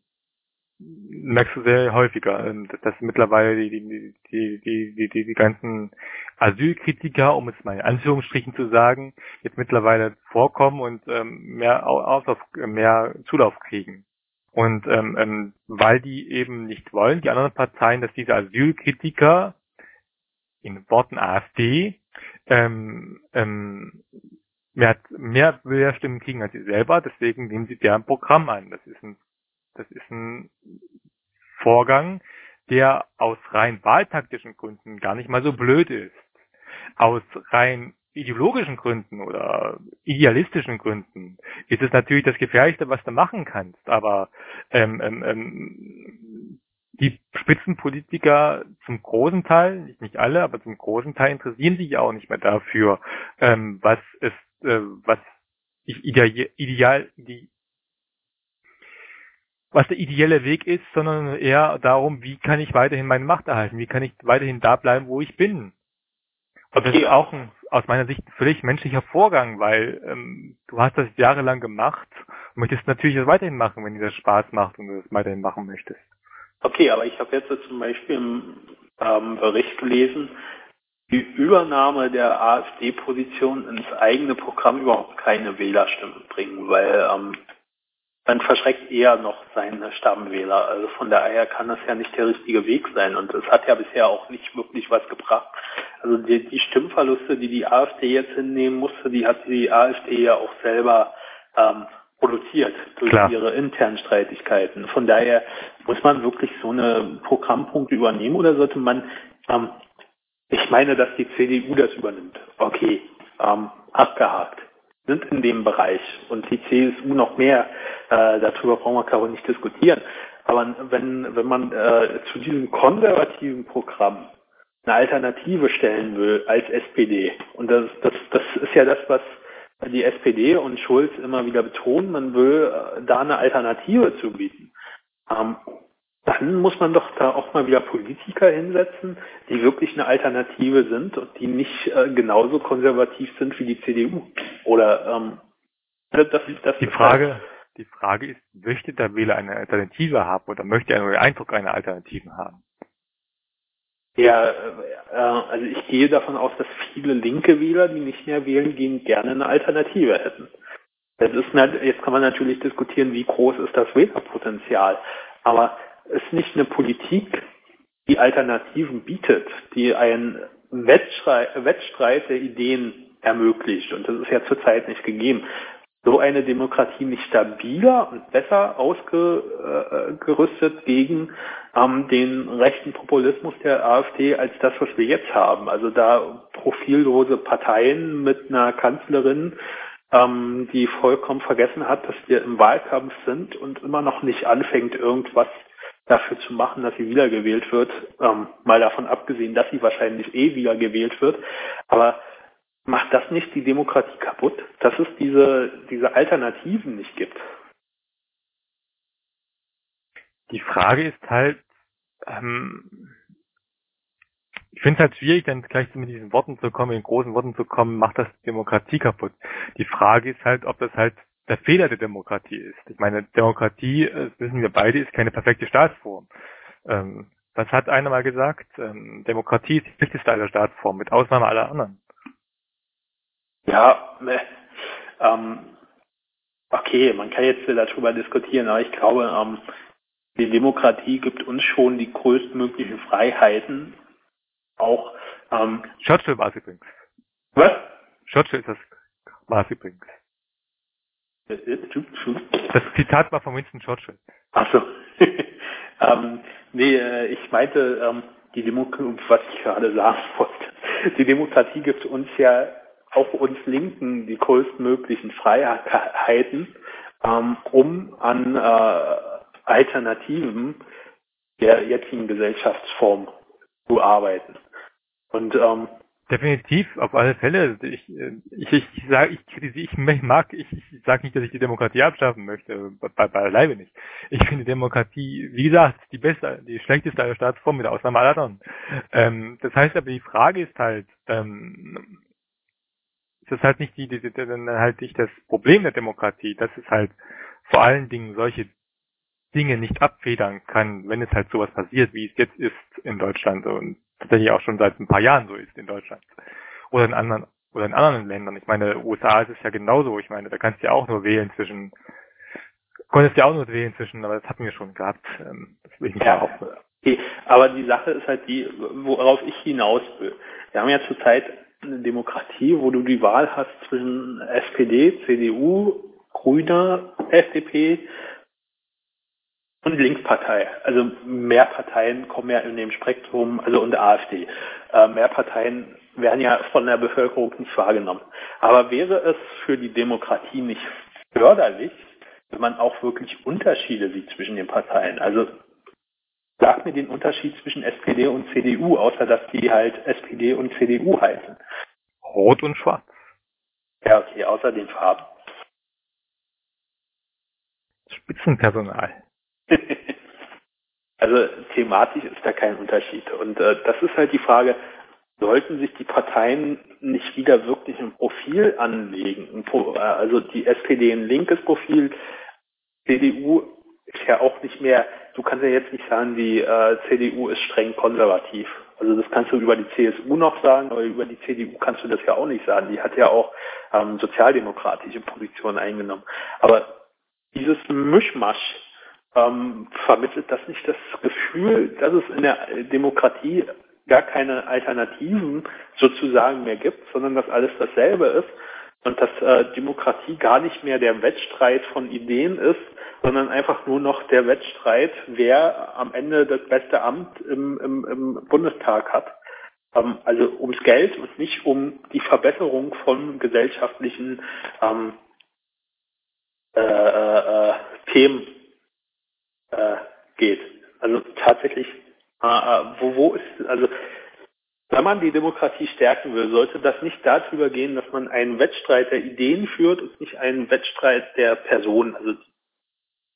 merkst du sehr häufiger, ähm, dass, mittlerweile die, die, die, die, die, die, die ganzen Asylkritiker, um es mal in Anführungsstrichen zu sagen, jetzt mittlerweile vorkommen und ähm, mehr, Auslauf, mehr Zulauf kriegen. Und ähm, ähm, weil die eben nicht wollen, die anderen Parteien, dass diese Asylkritiker in Worten AfD ähm, ähm, mehr, mehr Wählerstimmen kriegen als sie selber, deswegen nehmen sie deren Programm an. Das ist ein, das ist ein Vorgang, der aus rein wahltaktischen Gründen gar nicht mal so blöd ist. Aus rein ideologischen Gründen oder idealistischen Gründen ist es natürlich das Gefährlichste, was du machen kannst. Aber ähm, ähm, ähm, die Spitzenpolitiker zum großen Teil, nicht alle, aber zum großen Teil interessieren sich auch nicht mehr dafür, ähm, was ist, äh, was ideal, ideal die, was der ideelle Weg ist, sondern eher darum, wie kann ich weiterhin meine Macht erhalten, wie kann ich weiterhin da bleiben, wo ich bin. Und das ist auch ein, aus meiner Sicht ein völlig menschlicher Vorgang, weil ähm, du hast das jahrelang gemacht und möchtest natürlich das weiterhin machen, wenn dir das Spaß macht und du das weiterhin machen möchtest. Okay, aber ich habe jetzt zum Beispiel im ähm, Bericht gelesen, die Übernahme der AfD-Position ins eigene Programm überhaupt keine Wählerstimmen bringen, weil ähm, man verschreckt eher noch seine Stammwähler. Also von daher kann das ja nicht der richtige Weg sein. Und es hat ja bisher auch nicht wirklich was gebracht. Also die, die Stimmverluste, die die AfD jetzt hinnehmen musste, die hat die AfD ja auch selber ähm, produziert durch Klar. ihre internen Streitigkeiten. Von daher muss man wirklich so eine Programmpunkte übernehmen oder sollte man, ähm, ich meine, dass die CDU das übernimmt. Okay, ähm, abgehakt sind in dem Bereich und die CSU noch mehr. Äh, darüber brauchen wir glaube nicht diskutieren. Aber wenn, wenn man äh, zu diesem konservativen Programm eine Alternative stellen will als SPD, und das, das, das ist ja das, was die SPD und Schulz immer wieder betonen, man will äh, da eine Alternative zu bieten. Ähm, dann muss man doch da auch mal wieder Politiker hinsetzen, die wirklich eine Alternative sind und die nicht äh, genauso konservativ sind wie die CDU. Oder ähm, das, das die Frage, halt die Frage ist, möchte der Wähler eine Alternative haben oder möchte er nur den Eindruck einer Alternative haben? Ja, äh, also ich gehe davon aus, dass viele linke Wähler, die nicht mehr wählen gehen, gerne eine Alternative hätten. Das ist, jetzt kann man natürlich diskutieren, wie groß ist das Wählerpotenzial. Aber ist nicht eine Politik, die Alternativen bietet, die einen Wettstreit der Ideen ermöglicht. Und das ist ja zurzeit nicht gegeben. So eine Demokratie nicht stabiler und besser ausgerüstet gegen ähm, den rechten Populismus der AfD als das, was wir jetzt haben. Also da profillose Parteien mit einer Kanzlerin, ähm, die vollkommen vergessen hat, dass wir im Wahlkampf sind und immer noch nicht anfängt, irgendwas dafür zu machen, dass sie wiedergewählt wird, ähm, mal davon abgesehen, dass sie wahrscheinlich eh wiedergewählt wird. Aber macht das nicht die Demokratie kaputt, dass es diese, diese Alternativen nicht gibt? die Frage ist halt, ähm, ich finde es halt schwierig, dann gleich mit diesen Worten zu kommen, in großen Worten zu kommen, macht das Demokratie kaputt. Die Frage ist halt, ob das halt der Fehler der Demokratie ist. Ich meine, Demokratie, das wissen wir beide, ist keine perfekte Staatsform. Ähm, was hat einer mal gesagt? Ähm, Demokratie ist die wichtigste aller Staatsformen, mit Ausnahme aller anderen. Ja, ne, ähm, okay, man kann jetzt darüber diskutieren, aber ich glaube, ähm, die Demokratie gibt uns schon die größtmöglichen Freiheiten. Auch ähm, Churchill war es übrigens. Was? Churchill ist das war es übrigens. Das Zitat war von Winston Churchill. Ach so. ähm, nee, äh, ich meinte, ähm, die Demokratie, was ich gerade sagen wollte, die Demokratie gibt uns ja auch uns Linken die größtmöglichen Freiheiten, ähm, um an äh, Alternativen der jetzigen Gesellschaftsform zu arbeiten. Und ähm, Definitiv, auf alle Fälle. Ich, ich, ich sage, ich kritisiere, ich mag, ich, ich sage nicht, dass ich die Demokratie abschaffen möchte, bei, beileibe nicht. Ich finde Demokratie, wie gesagt, die beste, die schlechteste aller Staatsformen mit Ausnahme aller anderen. Ähm, das heißt aber, die Frage ist halt, ähm, das halt nicht die, die, die, dann halt nicht das Problem der Demokratie, dass es halt vor allen Dingen solche Dinge nicht abfedern kann, wenn es halt sowas passiert, wie es jetzt ist in Deutschland und tatsächlich auch schon seit ein paar Jahren so ist in Deutschland. Oder in anderen, oder in anderen Ländern. Ich meine, USA ist es ja genauso. Ich meine, da kannst du ja auch nur wählen zwischen, konntest ja auch nur wählen zwischen, aber das hatten wir schon gehabt. Ähm, das will ich nicht ja, okay. Aber die Sache ist halt die, worauf ich hinaus will. Wir haben ja zurzeit eine Demokratie, wo du die Wahl hast zwischen SPD, CDU, Grüner, FDP und Linkspartei. Also mehr Parteien kommen ja in dem Spektrum, also und AfD. Äh, mehr Parteien werden ja von der Bevölkerung nicht wahrgenommen. Aber wäre es für die Demokratie nicht förderlich, wenn man auch wirklich Unterschiede sieht zwischen den Parteien? Also sag mir den Unterschied zwischen SPD und CDU, außer dass die halt SPD und CDU heißen. Rot und Schwarz. Ja, okay, außer den Farben. Spitzenpersonal. Also thematisch ist da kein Unterschied. Und äh, das ist halt die Frage, sollten sich die Parteien nicht wieder wirklich ein Profil anlegen? Äh, also die SPD ein linkes Profil, CDU ist ja auch nicht mehr, du kannst ja jetzt nicht sagen, die äh, CDU ist streng konservativ. Also das kannst du über die CSU noch sagen, aber über die CDU kannst du das ja auch nicht sagen. Die hat ja auch ähm, sozialdemokratische Positionen eingenommen. Aber dieses Mischmasch ähm, vermittelt das nicht das Gefühl, dass es in der Demokratie gar keine Alternativen sozusagen mehr gibt, sondern dass alles dasselbe ist und dass äh, Demokratie gar nicht mehr der Wettstreit von Ideen ist, sondern einfach nur noch der Wettstreit, wer am Ende das beste Amt im, im, im Bundestag hat. Ähm, also ums Geld und nicht um die Verbesserung von gesellschaftlichen ähm, äh, äh, äh Themen äh, geht. Also tatsächlich, äh, wo, wo ist, also wenn man die Demokratie stärken will, sollte das nicht darüber gehen, dass man einen Wettstreit der Ideen führt und nicht einen Wettstreit der Personen, also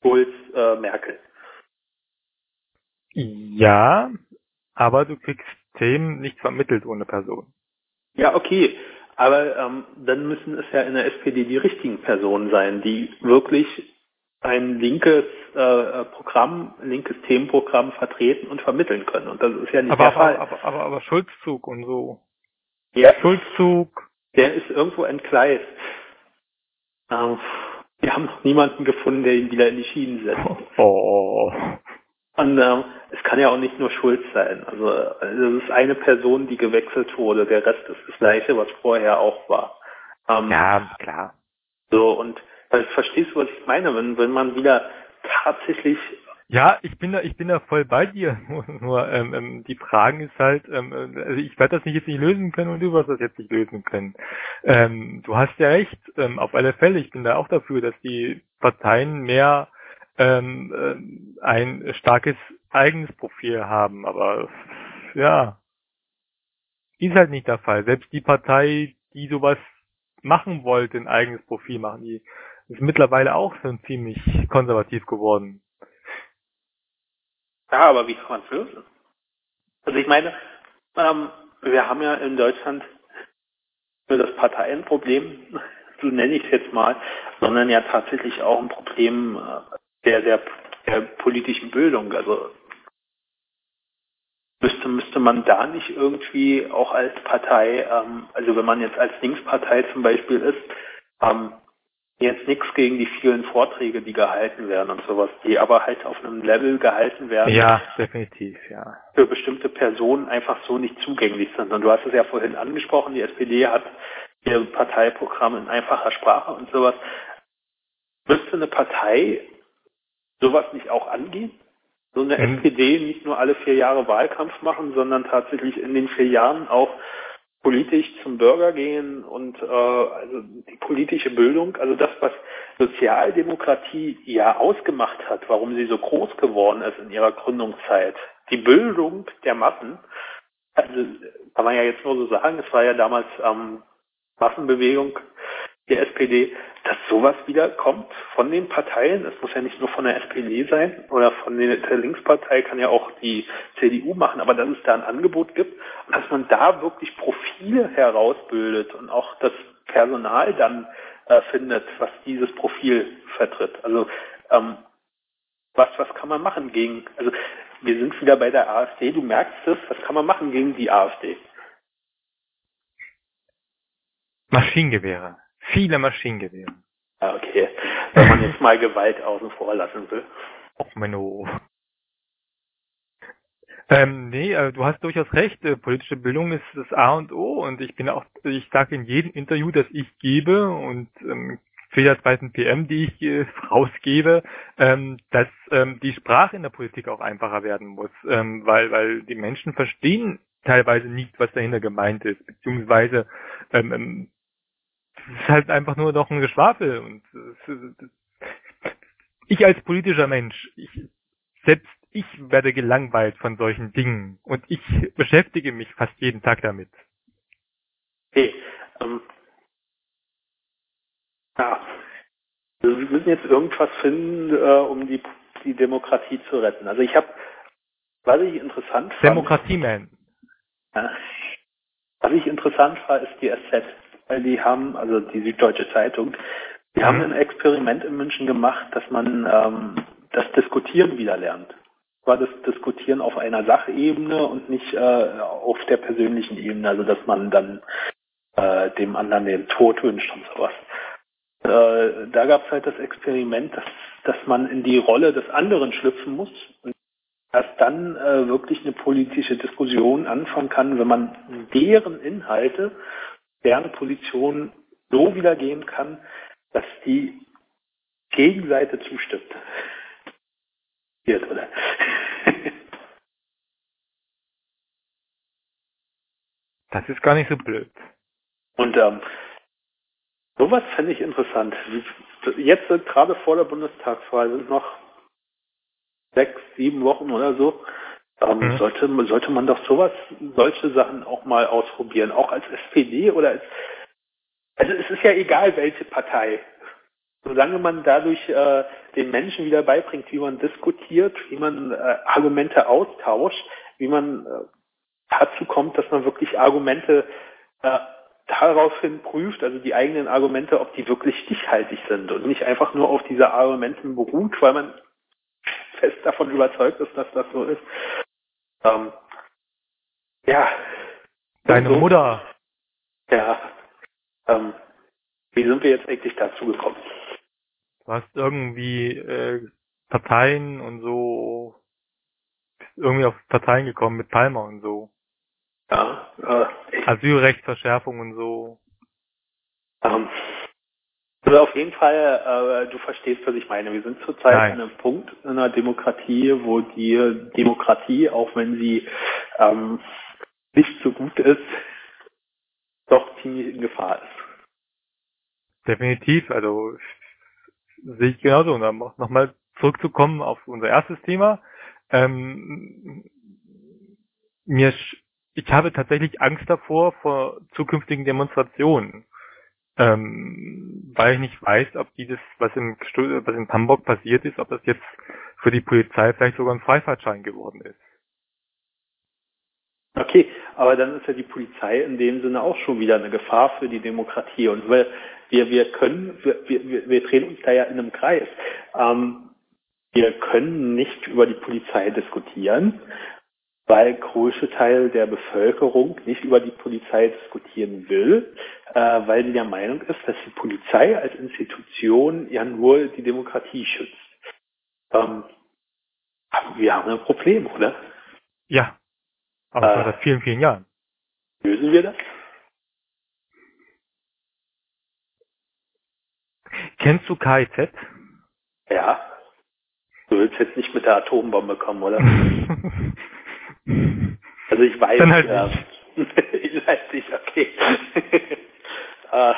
Schulz, äh, Merkel. Ja, aber du kriegst Themen nicht vermittelt ohne Person. Ja, okay. Aber ähm, dann müssen es ja in der SPD die richtigen Personen sein, die wirklich ein linkes äh, Programm, ein linkes Themenprogramm vertreten und vermitteln können. Und das ist ja nicht aber, der aber, Fall. Aber, aber, aber, Schulzzug und so. Ja. Schulzzug. Der ist irgendwo entgleist. Ähm, wir haben noch niemanden gefunden, der ihn wieder in die Schienen setzt. Oh. Und ähm, es kann ja auch nicht nur Schulz sein. Also es ist eine Person, die gewechselt wurde. Der Rest ist das gleiche, was vorher auch war. Ähm, ja, klar. So, und verstehst du, was ich meine? Wenn, wenn man wieder tatsächlich ja, ich bin da, ich bin da voll bei dir. Nur ähm, ähm, die Fragen ist halt, ähm, äh, also ich werde das nicht jetzt nicht lösen können und du wirst das jetzt nicht lösen können. Ähm, du hast ja recht, ähm, auf alle Fälle. Ich bin da auch dafür, dass die Parteien mehr ähm, äh, ein starkes eigenes Profil haben. Aber ja, ist halt nicht der Fall. Selbst die Partei, die sowas machen wollte, ein eigenes Profil machen, die ist mittlerweile auch schon ziemlich konservativ geworden. Ja, aber wie kann man es lösen? Also ich meine, ähm, wir haben ja in Deutschland für das Parteienproblem, so nenne ich es jetzt mal, sondern ja tatsächlich auch ein Problem äh, der, der, der politischen Bildung. Also müsste, müsste man da nicht irgendwie auch als Partei, ähm, also wenn man jetzt als Linkspartei zum Beispiel ist, ähm, jetzt nichts gegen die vielen Vorträge, die gehalten werden und sowas, die aber halt auf einem Level gehalten werden. Ja, definitiv, ja. Für bestimmte Personen einfach so nicht zugänglich sind. Und du hast es ja vorhin angesprochen, die SPD hat ihr Parteiprogramm in einfacher Sprache und sowas. Müsste eine Partei sowas nicht auch angehen? So eine mhm. SPD nicht nur alle vier Jahre Wahlkampf machen, sondern tatsächlich in den vier Jahren auch politisch zum Bürger gehen und äh, also die politische Bildung, also das, was Sozialdemokratie ja ausgemacht hat, warum sie so groß geworden ist in ihrer Gründungszeit, die Bildung der Massen, also kann man ja jetzt nur so sagen, es war ja damals ähm, Massenbewegung der SPD, dass sowas wieder kommt von den Parteien. Es muss ja nicht nur von der SPD sein oder von der Linkspartei, kann ja auch die CDU machen, aber dass es da ein Angebot gibt und dass man da wirklich Profile herausbildet und auch das Personal dann äh, findet, was dieses Profil vertritt. Also ähm, was, was kann man machen gegen, also wir sind wieder bei der AfD, du merkst es, was kann man machen gegen die AfD? Maschinengewehre. Viele Maschinengewehre. Ja, okay. Wenn man jetzt mal Gewalt außen vor lassen will. Och, Menno. Ähm, nee, äh, du hast durchaus recht. Äh, politische Bildung ist das A und O und ich bin auch, ich sage in jedem Interview, das ich gebe und ähm, für jeder zweiten PM, die ich äh, rausgebe, ähm, dass ähm, die Sprache in der Politik auch einfacher werden muss, ähm, weil weil die Menschen verstehen teilweise nicht, was dahinter gemeint ist, beziehungsweise ähm, ähm ist halt einfach nur noch ein Geschwafel. Und ich als politischer Mensch, ich, selbst ich werde gelangweilt von solchen Dingen und ich beschäftige mich fast jeden Tag damit. Okay. Ähm, ja. Also wir müssen jetzt irgendwas finden, äh, um die, die Demokratie zu retten. Also ich habe, was ich interessant fand. Demokratie-Man. Ja, was ich interessant war, ist die SZ weil die haben, also die Süddeutsche Zeitung, die mhm. haben ein Experiment in München gemacht, dass man ähm, das Diskutieren wieder lernt. War das Diskutieren auf einer Sachebene und nicht äh, auf der persönlichen Ebene, also dass man dann äh, dem anderen den Tod wünscht und sowas. Äh, da gab es halt das Experiment, dass, dass man in die Rolle des anderen schlüpfen muss und erst dann äh, wirklich eine politische Diskussion anfangen kann, wenn man deren Inhalte deren Position so wiedergehen kann, dass die Gegenseite zustimmt. oder? Das ist gar nicht so blöd. Und ähm, sowas fände ich interessant. Jetzt gerade vor der Bundestagswahl sind noch sechs, sieben Wochen oder so. Ähm, mhm. sollte, sollte man doch sowas, solche Sachen auch mal ausprobieren, auch als SPD oder als, also es ist ja egal, welche Partei. Solange man dadurch äh, den Menschen wieder beibringt, wie man diskutiert, wie man äh, Argumente austauscht, wie man äh, dazu kommt, dass man wirklich Argumente äh, daraufhin prüft, also die eigenen Argumente, ob die wirklich stichhaltig sind und nicht einfach nur auf diese Argumenten beruht, weil man fest davon überzeugt ist, dass das so ist. Ähm, ja. Deine so, Mutter. Ja. Ähm, wie sind wir jetzt eigentlich dazu gekommen? Du hast irgendwie äh, Parteien und so irgendwie auf Parteien gekommen mit Palmer und so. Ja. Äh, Asylrechtsverschärfung und so. Ähm, also auf jeden Fall, äh, du verstehst, was ich meine. Wir sind zurzeit Nein. an einem Punkt in einer Demokratie, wo die Demokratie, auch wenn sie ähm, nicht so gut ist, doch ziemlich in Gefahr ist. Definitiv, also sehe ich genauso. Und dann nochmal zurückzukommen auf unser erstes Thema. Ähm, mir, ich habe tatsächlich Angst davor vor zukünftigen Demonstrationen ähm, weil ich nicht weiß, ob dieses, was im was in Hamburg passiert ist, ob das jetzt für die Polizei vielleicht sogar ein Freifahrtschein geworden ist. Okay, aber dann ist ja die Polizei in dem Sinne auch schon wieder eine Gefahr für die Demokratie und wir, wir, wir können, wir, wir, wir drehen uns da ja in einem Kreis. Ähm, wir können nicht über die Polizei diskutieren, weil große Teil der Bevölkerung nicht über die Polizei diskutieren will, äh, weil sie der Meinung ist, dass die Polizei als Institution ja nur die Demokratie schützt. Ähm, wir haben ein Problem, oder? Ja, aber äh, seit vielen, vielen Jahren. Lösen wir das? Kennst du KIZ? Ja. Du willst jetzt nicht mit der Atombombe kommen, oder? also ich weiß, Dann halt ja. ich weiß nicht, okay. uh,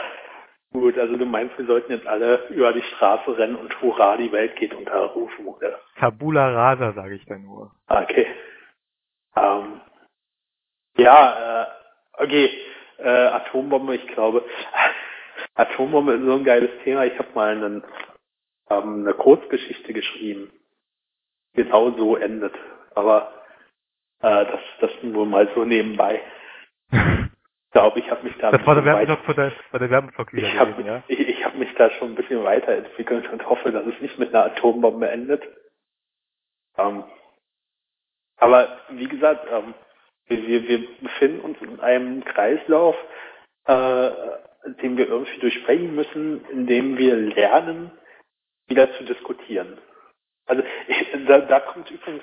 gut, also du meinst, wir sollten jetzt alle über die Straße rennen und Hurra, die Welt geht unter rufen, oder? Tabula rasa, sage ich dann nur. Okay. Ähm, ja, äh, okay. Äh, Atombombe, ich glaube, Atombombe ist so ein geiles Thema. Ich habe mal einen, ähm, eine Kurzgeschichte geschrieben. Genau so endet. Aber äh, das, das nur mal so nebenbei. Ich glaube, ich habe mich da. Das war der Werbeblock von der, war der Werbeblock wieder. Ich habe ja? ich, ich hab mich da schon ein bisschen weiterentwickelt und hoffe, dass es nicht mit einer Atombombe endet. Ähm, aber wie gesagt, ähm, wir, wir befinden uns in einem Kreislauf, äh, den wir irgendwie durchbrechen müssen, indem wir lernen, wieder zu diskutieren. Also ich, da, da kommt übrigens,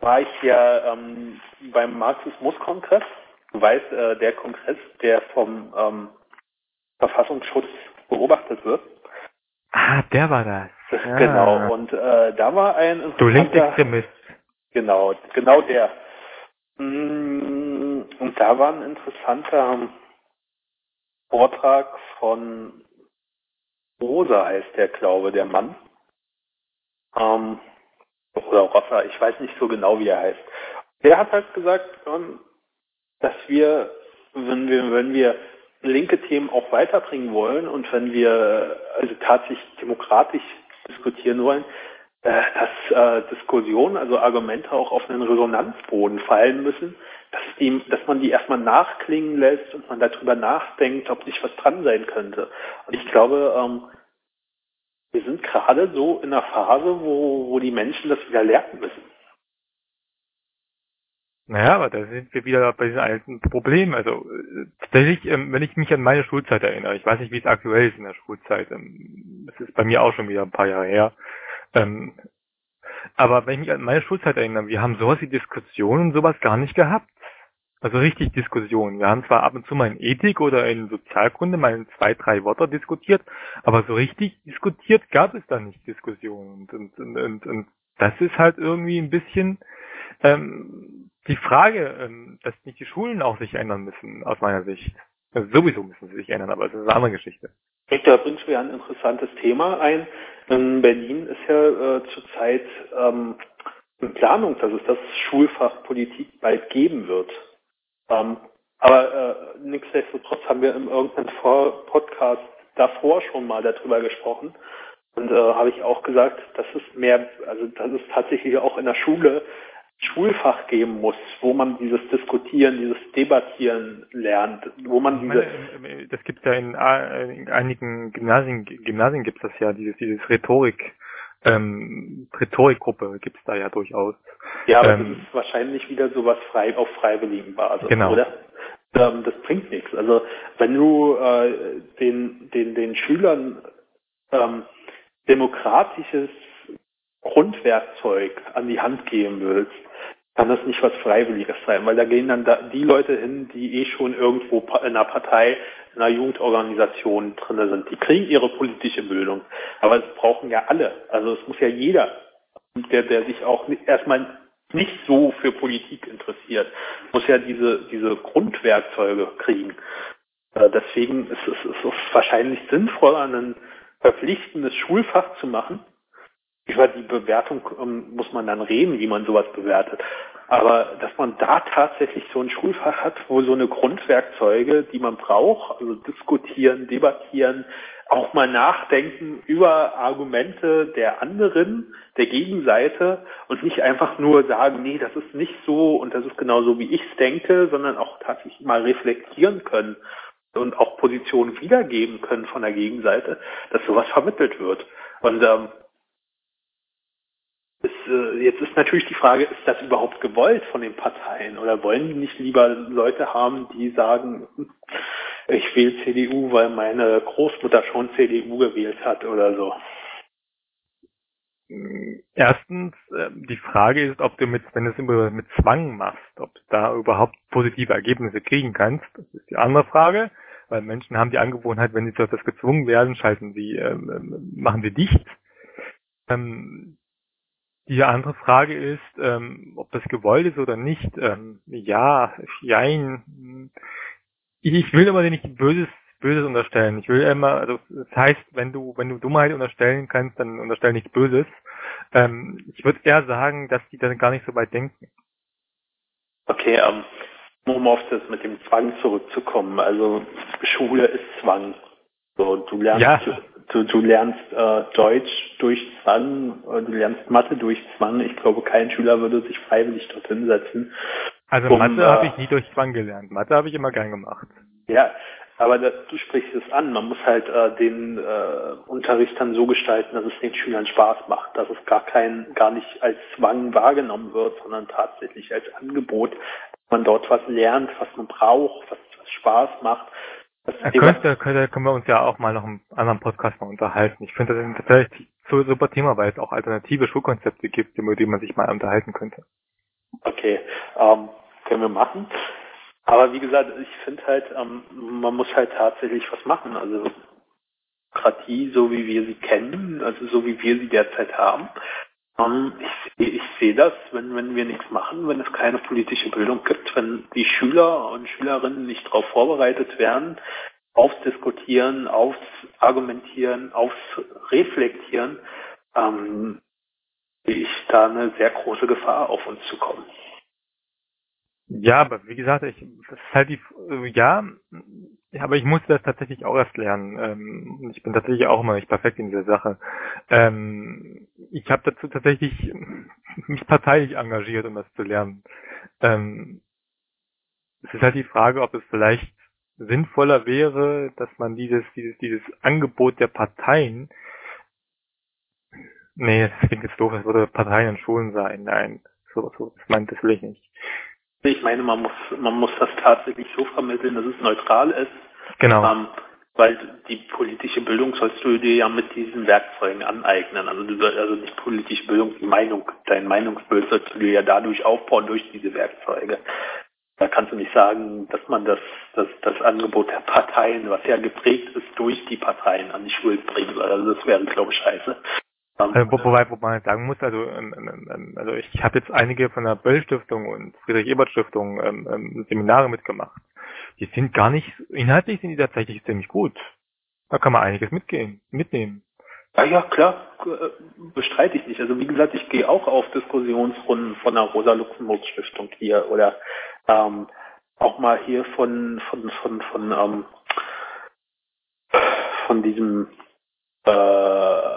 war ich ja ähm, beim Marxismus-Kongress, du weißt, äh, der Kongress, der vom ähm, Verfassungsschutz beobachtet wird. Ah, der war das. Ja. Genau, und äh, da war ein Du Linksextremist. Genau, genau der. Mm, und da war ein interessanter Vortrag von Rosa heißt der, glaube der Mann. Ähm, oder Rossa, ich weiß nicht so genau, wie er heißt. Der hat halt gesagt, ähm, dass wir, wenn wir, wenn wir linke Themen auch weiterbringen wollen und wenn wir also tatsächlich demokratisch diskutieren wollen, äh, dass äh, Diskussionen, also Argumente auch auf einen Resonanzboden fallen müssen, dass, die, dass man die erstmal nachklingen lässt und man darüber nachdenkt, ob nicht was dran sein könnte. Und ich glaube, ähm, wir sind gerade so in einer Phase, wo, wo die Menschen das wieder lernen müssen. Naja, aber da sind wir wieder bei diesem alten Problem. Also tatsächlich, ähm, wenn ich mich an meine Schulzeit erinnere, ich weiß nicht, wie es aktuell ist in der Schulzeit, ähm, das ist bei mir auch schon wieder ein paar Jahre her, ähm, aber wenn ich mich an meine Schulzeit erinnere, wir haben sowas wie Diskussionen und sowas gar nicht gehabt. Also richtig Diskussionen. Wir haben zwar ab und zu mal in Ethik oder in Sozialkunde mal zwei, drei Wörter diskutiert, aber so richtig diskutiert gab es da nicht Diskussionen. Und, und, und, und, und das ist halt irgendwie ein bisschen ähm, die Frage, ähm, dass nicht die Schulen auch sich ändern müssen, aus meiner Sicht. Also sowieso müssen sie sich ändern, aber es ist eine andere Geschichte. Da bringst du ja ein interessantes Thema ein. In Berlin ist ja äh, zurzeit ähm, in Planung, dass es das Schulfach Politik bald geben wird. Ähm, aber äh, nichtsdestotrotz haben wir in irgendeinem Vor Podcast davor schon mal darüber gesprochen. Und äh, habe ich auch gesagt, dass es mehr, also dass es tatsächlich auch in der Schule Schulfach geben muss, wo man dieses Diskutieren, dieses Debattieren lernt, wo man diese meine, das gibt ja in, in, einigen Gymnasien Gymnasien gibt es das ja dieses dieses Rhetorik ähm, Rhetorikgruppe gibt es da ja durchaus. Ja, aber ähm, das ist wahrscheinlich wieder sowas frei auf freiwilligen Basis, genau. oder? Ähm, das bringt nichts. Also wenn du äh, den den den Schülern ähm, demokratisches Grundwerkzeug an die Hand geben willst, kann das nicht was Freiwilliges sein, weil da gehen dann da die Leute hin, die eh schon irgendwo in einer Partei, in einer Jugendorganisation drin sind. Die kriegen ihre politische Bildung. Aber es brauchen ja alle. Also es muss ja jeder, der, der sich auch erstmal nicht so für Politik interessiert, muss ja diese, diese Grundwerkzeuge kriegen. Äh, deswegen ist es, ist es wahrscheinlich sinnvoll, ein verpflichtendes Schulfach zu machen, über die Bewertung ähm, muss man dann reden, wie man sowas bewertet. Aber dass man da tatsächlich so ein Schulfach hat, wo so eine Grundwerkzeuge, die man braucht, also diskutieren, debattieren, auch mal nachdenken über Argumente der anderen, der Gegenseite und nicht einfach nur sagen, nee, das ist nicht so und das ist genau so, wie ich es denke, sondern auch tatsächlich mal reflektieren können und auch Positionen wiedergeben können von der Gegenseite, dass sowas vermittelt wird. Und ähm, äh, jetzt ist natürlich die Frage, ist das überhaupt gewollt von den Parteien oder wollen die nicht lieber Leute haben, die sagen, ich wähle CDU, weil meine Großmutter schon CDU gewählt hat oder so? Erstens, äh, die Frage ist, ob du mit, wenn du es immer mit Zwang machst, ob du da überhaupt positive Ergebnisse kriegen kannst. Das ist die andere Frage, weil Menschen haben die Angewohnheit, wenn sie zu etwas gezwungen werden, schalten sie, ähm, ähm machen sie dicht. Ähm, die andere Frage ist, ähm, ob das gewollt ist oder nicht. Ähm, ja, jein. Ich will aber nicht Böses, Böses unterstellen. Ich will immer, also das heißt, wenn du, wenn du Dummheit unterstellen kannst, dann unterstell nichts Böses. Ähm, ich würde eher sagen, dass die dann gar nicht so weit denken. Okay, ähm, um auf das mit dem Zwang zurückzukommen. Also Schule ist Zwang. So, du lernst ja du, du lernst äh, Deutsch durch Zwang, äh, du lernst Mathe durch Zwang. Ich glaube, kein Schüler würde sich freiwillig dorthin setzen. Also um, Mathe äh, habe ich nie durch Zwang gelernt. Mathe habe ich immer gern gemacht. Ja, aber das, du sprichst es an. Man muss halt äh, den äh, Unterricht dann so gestalten, dass es den Schülern Spaß macht, dass es gar kein, gar nicht als Zwang wahrgenommen wird, sondern tatsächlich als Angebot, dass man dort was lernt, was man braucht, was, was Spaß macht er könnte, könnte, können wir uns ja auch mal noch einen anderen Podcast mal unterhalten. Ich finde das ein tatsächlich so super Thema, weil es auch alternative Schulkonzepte gibt, über die man sich mal unterhalten könnte. Okay, ähm, können wir machen. Aber wie gesagt, ich finde halt, ähm, man muss halt tatsächlich was machen. Also Demokratie, so wie wir sie kennen, also so wie wir sie derzeit haben. Ähm, ich, ich sehe das, wenn, wenn wir nichts machen, wenn es keine politische Bildung gibt, wenn die Schüler und Schülerinnen nicht darauf vorbereitet werden, aufs Diskutieren, aufs Argumentieren, aufs Reflektieren, ähm, sehe ich da eine sehr große Gefahr auf uns zu kommen. Ja, aber wie gesagt, ich, das ist halt die, ja, ja, aber ich musste das tatsächlich auch erst lernen. Ähm, ich bin tatsächlich auch immer nicht perfekt in dieser Sache. Ähm, ich habe dazu tatsächlich mich parteilich engagiert, um das zu lernen. Ähm, es ist halt die Frage, ob es vielleicht sinnvoller wäre, dass man dieses, dieses, dieses Angebot der Parteien, nee, das klingt jetzt doof, es würde Parteien in Schulen sein. Nein, so, so, das meint, das will ich nicht. Ich meine, man muss, man muss das tatsächlich so vermitteln, dass es neutral ist. Genau. Ähm, weil die politische Bildung sollst du dir ja mit diesen Werkzeugen aneignen. Also du sollst also nicht politische Bildung, die Meinung, dein Meinungsbild sollst du dir ja dadurch aufbauen durch diese Werkzeuge. Da kannst du nicht sagen, dass man das, das, das Angebot der Parteien, was ja geprägt ist, durch die Parteien an die Schulen bringen soll. Also das wäre, glaube ich, scheiße. Also, wo, wobei, wo man sagen muss, also, ähm, ähm, ähm, also ich habe jetzt einige von der Böll Stiftung und Friedrich Ebert Stiftung ähm, ähm, Seminare mitgemacht. Die sind gar nicht, inhaltlich sind die tatsächlich ziemlich gut. Da kann man einiges mitgehen, mitnehmen. Ja, ja, klar, äh, bestreite ich nicht. Also wie gesagt, ich gehe auch auf Diskussionsrunden von der Rosa-Luxemburg-Stiftung hier oder ähm, auch mal hier von von von von ähm, von diesem äh,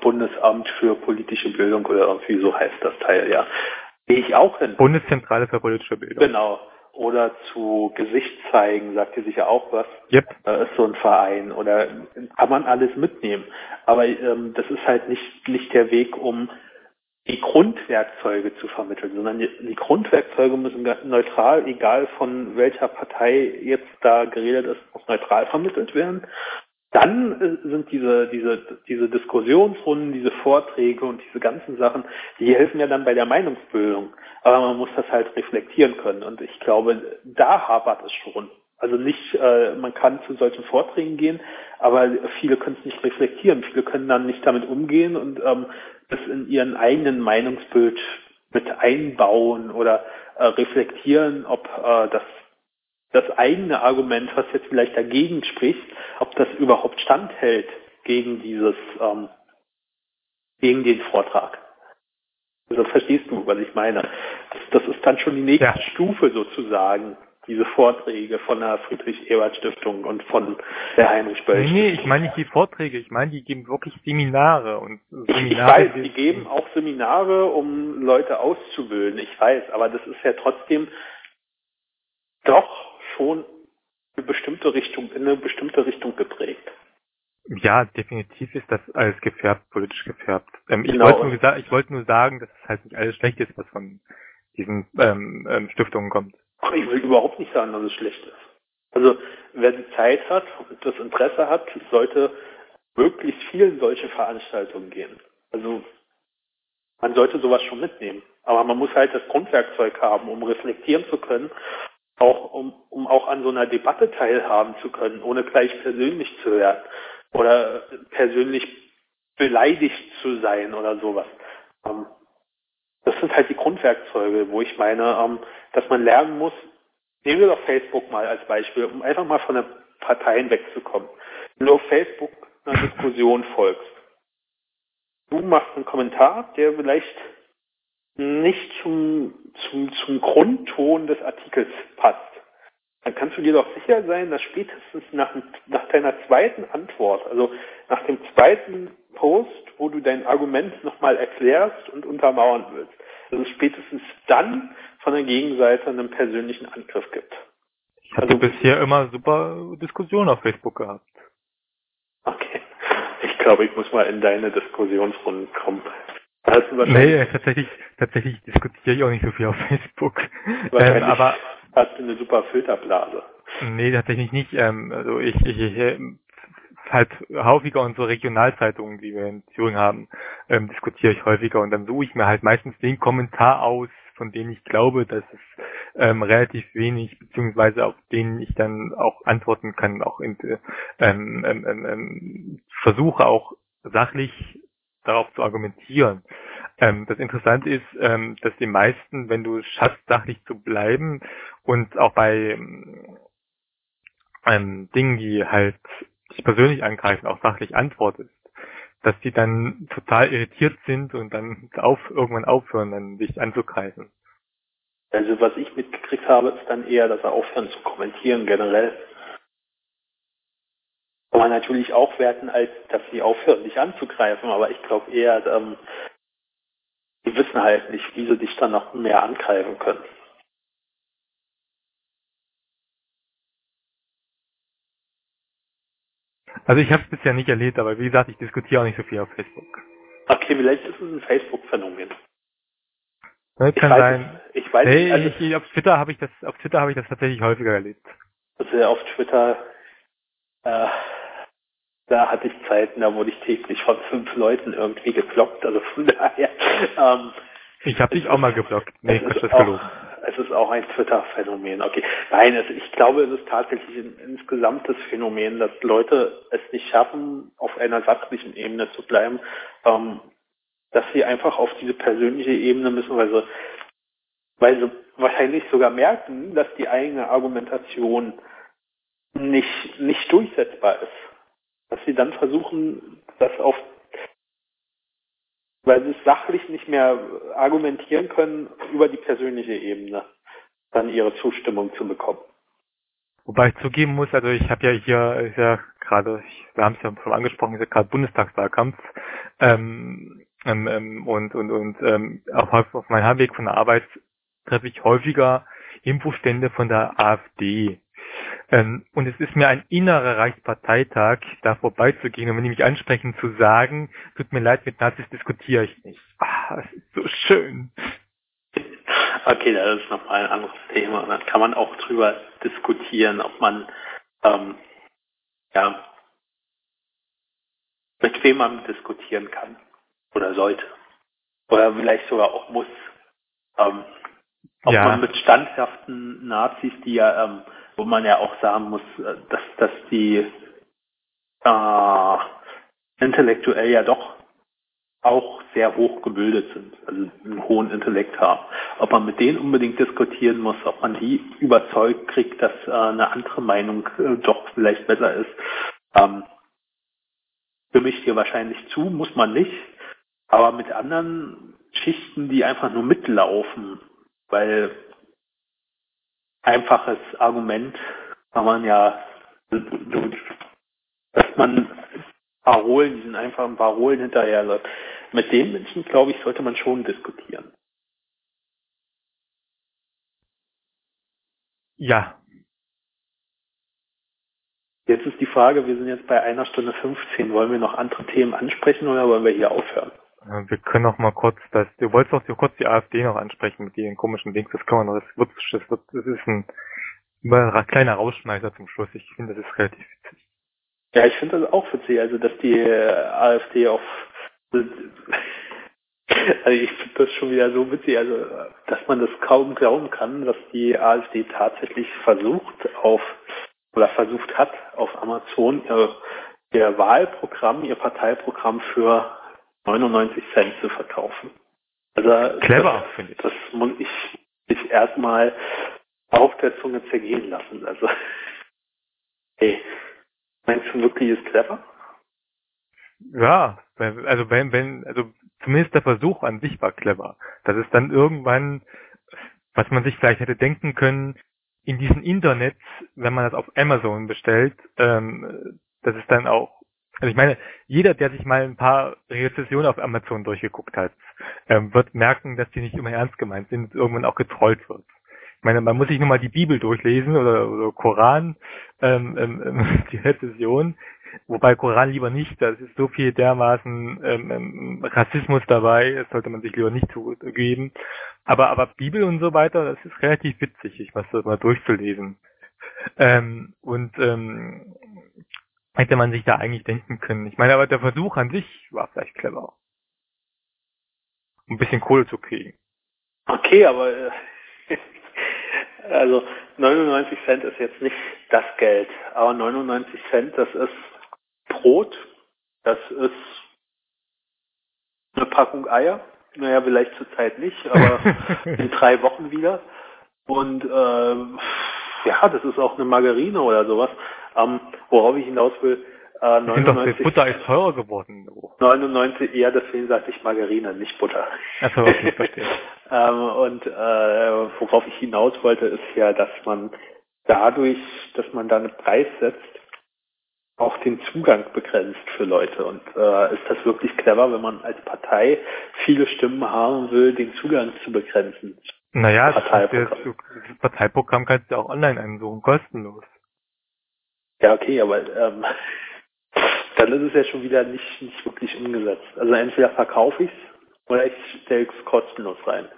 Bundesamt für politische Bildung oder irgendwie so heißt das Teil, ja. Gehe ich auch hin. Bundeszentrale für politische Bildung. Genau. Oder zu Gesicht zeigen, sagt ihr sicher auch was. Yep. Da ist so ein Verein oder kann man alles mitnehmen. Aber ähm, das ist halt nicht, nicht der Weg, um die Grundwerkzeuge zu vermitteln, sondern die, die Grundwerkzeuge müssen neutral, egal von welcher Partei jetzt da geredet ist, muss neutral vermittelt werden dann äh, sind diese, diese, diese Diskussionsrunden, diese Vorträge und diese ganzen Sachen, die helfen ja dann bei der Meinungsbildung. Aber man muss das halt reflektieren können. Und ich glaube, da hapert es schon. Also nicht, äh, man kann zu solchen Vorträgen gehen, aber viele können es nicht reflektieren. Viele können dann nicht damit umgehen und ähm, das in ihren eigenen Meinungsbild mit einbauen oder äh, reflektieren, ob äh, das das eigene Argument, was jetzt vielleicht dagegen spricht, ob das überhaupt standhält gegen dieses, ähm, gegen den Vortrag. Also verstehst du, was ich meine? Das, das ist dann schon die nächste ja. Stufe sozusagen, diese Vorträge von der Friedrich-Ebert-Stiftung und von der Heinrich-Böll. Nee, nee, ich meine nicht die Vorträge, ich meine, die geben wirklich Seminare und Seminare. Ich weiß, die geben auch Seminare, um Leute auszubilden, ich weiß, aber das ist ja trotzdem doch schon eine bestimmte Richtung, in eine bestimmte Richtung geprägt. Ja, definitiv ist das alles gefärbt, politisch gefärbt. Ähm, genau. Ich wollte nur, ich wollte nur sagen, dass es halt nicht alles schlecht ist, was von diesen ähm, ähm, Stiftungen kommt. Ach, ich will überhaupt nicht sagen, dass es schlecht ist. Also wer die Zeit hat und das Interesse hat, sollte möglichst vielen solche Veranstaltungen gehen. Also man sollte sowas schon mitnehmen. Aber man muss halt das Grundwerkzeug haben, um reflektieren zu können, auch um, um auch an so einer Debatte teilhaben zu können, ohne gleich persönlich zu werden oder persönlich beleidigt zu sein oder sowas. Ähm, das sind halt die Grundwerkzeuge, wo ich meine, ähm, dass man lernen muss, nehmen wir doch Facebook mal als Beispiel, um einfach mal von den Parteien wegzukommen. Wenn du auf Facebook einer Diskussion folgst, du machst einen Kommentar, der vielleicht nicht zum, zum, zum Grundton des Artikels passt dann kannst du dir doch sicher sein, dass spätestens nach, nach deiner zweiten Antwort, also nach dem zweiten Post, wo du dein Argument nochmal erklärst und untermauern willst, dass es spätestens dann von der Gegenseite einen persönlichen Angriff gibt. Ich hatte also, bisher immer super Diskussionen auf Facebook gehabt. Okay. Ich glaube, ich muss mal in deine Diskussionsrunden kommen. Nee, tatsächlich, tatsächlich diskutiere ich auch nicht so viel auf Facebook. Ähm, aber hast du eine super Filterblase. Nee, tatsächlich nicht. Ähm, also ich, ich, ich halt häufiger unsere Regionalzeitungen, die wir in Thüringen haben, ähm, diskutiere ich häufiger und dann suche ich mir halt meistens den Kommentar aus, von dem ich glaube, dass es ähm, relativ wenig, beziehungsweise auf den ich dann auch antworten kann, auch in, ähm, ähm, ähm, ähm versuche auch sachlich darauf zu argumentieren. Ähm, das Interessante ist, ähm, dass die meisten, wenn du schaffst, sachlich zu bleiben und auch bei ähm, Dingen, die halt dich persönlich angreifen, auch sachlich antwortest, dass die dann total irritiert sind und dann auf, irgendwann aufhören, dann dich anzugreifen. Also was ich mitgekriegt habe, ist dann eher, dass er aufhören zu kommentieren generell. Kann man natürlich auch werten, als dass sie aufhören, dich anzugreifen, aber ich glaube eher, ähm, die wissen halt nicht, wie sie dich dann noch mehr angreifen können. Also ich habe es bisher nicht erlebt, aber wie gesagt, ich diskutiere auch nicht so viel auf Facebook. Okay, vielleicht ist es ein Facebook-Phänomen. Das kann ich sein. Ich weiß nee, nicht. Also ich, auf Twitter habe ich das, auf Twitter habe ich das tatsächlich häufiger erlebt. Also auf Twitter, äh, da hatte ich Zeiten, da wurde ich täglich von fünf Leuten irgendwie geblockt. Also von daher. Ähm, ich habe dich auch mal geblockt. Nee, das ist gelogen. Es ist auch ein Twitter-Phänomen. Okay. Nein, es, ich glaube, es ist tatsächlich ein insgesamtes Phänomen, dass Leute es nicht schaffen, auf einer sachlichen Ebene zu bleiben, ähm, dass sie einfach auf diese persönliche Ebene müssen, weil sie, weil sie wahrscheinlich sogar merken, dass die eigene Argumentation nicht, nicht durchsetzbar ist dass sie dann versuchen, das auf, weil sie es sachlich nicht mehr argumentieren können, über die persönliche Ebene dann ihre Zustimmung zu bekommen. Wobei ich zugeben muss, also ich habe ja hier ist ja gerade, wir haben es ja schon angesprochen, ist ja gerade Bundestagswahlkampf ähm, ähm, ähm, und und und ähm, auf, auf meinem Heimweg von der Arbeit treffe ich häufiger Infostände von der AfD. Ähm, und es ist mir ein innerer Reichsparteitag, da vorbeizugehen und wenn die mich ansprechen, zu sagen, tut mir leid, mit Nazis diskutiere ich nicht. Ah, das ist so schön. Okay, das ist nochmal ein anderes Thema. Da kann man auch drüber diskutieren, ob man ähm, ja mit wem man diskutieren kann oder sollte. Oder vielleicht sogar auch muss. Ähm, ob ja. man mit standhaften Nazis, die ja ähm, wo man ja auch sagen muss, äh, dass, dass die äh, intellektuell ja doch auch sehr hoch gebildet sind, also einen hohen Intellekt haben. Ob man mit denen unbedingt diskutieren muss, ob man die überzeugt kriegt, dass äh, eine andere Meinung äh, doch vielleicht besser ist, ähm, für mich hier wahrscheinlich zu, muss man nicht. Aber mit anderen Schichten, die einfach nur mitlaufen, weil einfaches Argument kann man ja, dass man Parolen, diesen einfachen Parolen hinterherläuft. Mit den Menschen, glaube ich, sollte man schon diskutieren. Ja. Jetzt ist die Frage, wir sind jetzt bei einer Stunde 15. Wollen wir noch andere Themen ansprechen oder wollen wir hier aufhören? Wir können noch mal kurz das, du wolltest doch kurz die AfD noch ansprechen mit den komischen Links, das kann man noch, das wird, das wird, das ist ein, ein kleiner Rausschmeißer zum Schluss. Ich finde, das ist relativ witzig. Ja, ich finde das auch witzig, also dass die äh, AfD auf also ich finde das schon wieder so witzig, also dass man das kaum glauben kann, dass die AfD tatsächlich versucht auf oder versucht hat, auf Amazon ihr, ihr Wahlprogramm, ihr Parteiprogramm für 99 Cent zu verkaufen. Also clever, finde ich. Das muss ich sich erstmal auf der Zunge zergehen lassen. Also hey, meinst du wirklich ist clever? Ja, also wenn, wenn, also zumindest der Versuch an sich war clever. Dass es dann irgendwann, was man sich vielleicht hätte denken können, in diesen Internets, wenn man das auf Amazon bestellt, ähm, dass es dann auch, also ich meine, jeder, der sich mal ein paar Rezessionen auf Amazon durchgeguckt hat, ähm, wird merken, dass die nicht immer ernst gemeint sind, irgendwann auch getrollt wird. Ich meine, man muss sich nur mal die Bibel durchlesen oder, oder Koran, ähm, ähm, die Rezession, Wobei Koran lieber nicht, da ist so viel dermaßen ähm, ähm, Rassismus dabei, das sollte man sich lieber nicht zugeben. Aber, aber Bibel und so weiter, das ist relativ witzig, ich was das mal durchzulesen. Ähm, und ähm, hätte man sich da eigentlich denken können. Ich meine, aber der Versuch an sich war vielleicht clever. Um ein bisschen Kohle zu kriegen. Okay, aber äh, also 99 Cent ist jetzt nicht das Geld, aber 99 Cent, das ist Brot, das ist eine Packung Eier. Naja, vielleicht zurzeit nicht, aber in drei Wochen wieder. Und äh, ja, das ist auch eine Margarine oder sowas. Ähm, worauf ich hinaus will, äh, 99, doch, Butter ist teurer geworden. 99, ja, deswegen sagte ich Margarine, nicht Butter. Achso, okay, verstehe. ähm, und äh, worauf ich hinaus wollte, ist ja, dass man dadurch, dass man da einen Preis setzt, auch den Zugang begrenzt für Leute. Und äh, ist das wirklich clever, wenn man als Partei viele Stimmen haben will, den Zugang zu begrenzen? Naja, Parteiprogramm. Das, das Parteiprogramm kannst du auch online einsuchen, kostenlos. Ja, okay, aber ähm, dann ist es ja schon wieder nicht, nicht wirklich umgesetzt. Also entweder verkaufe ich es oder ich stelle es kostenlos rein.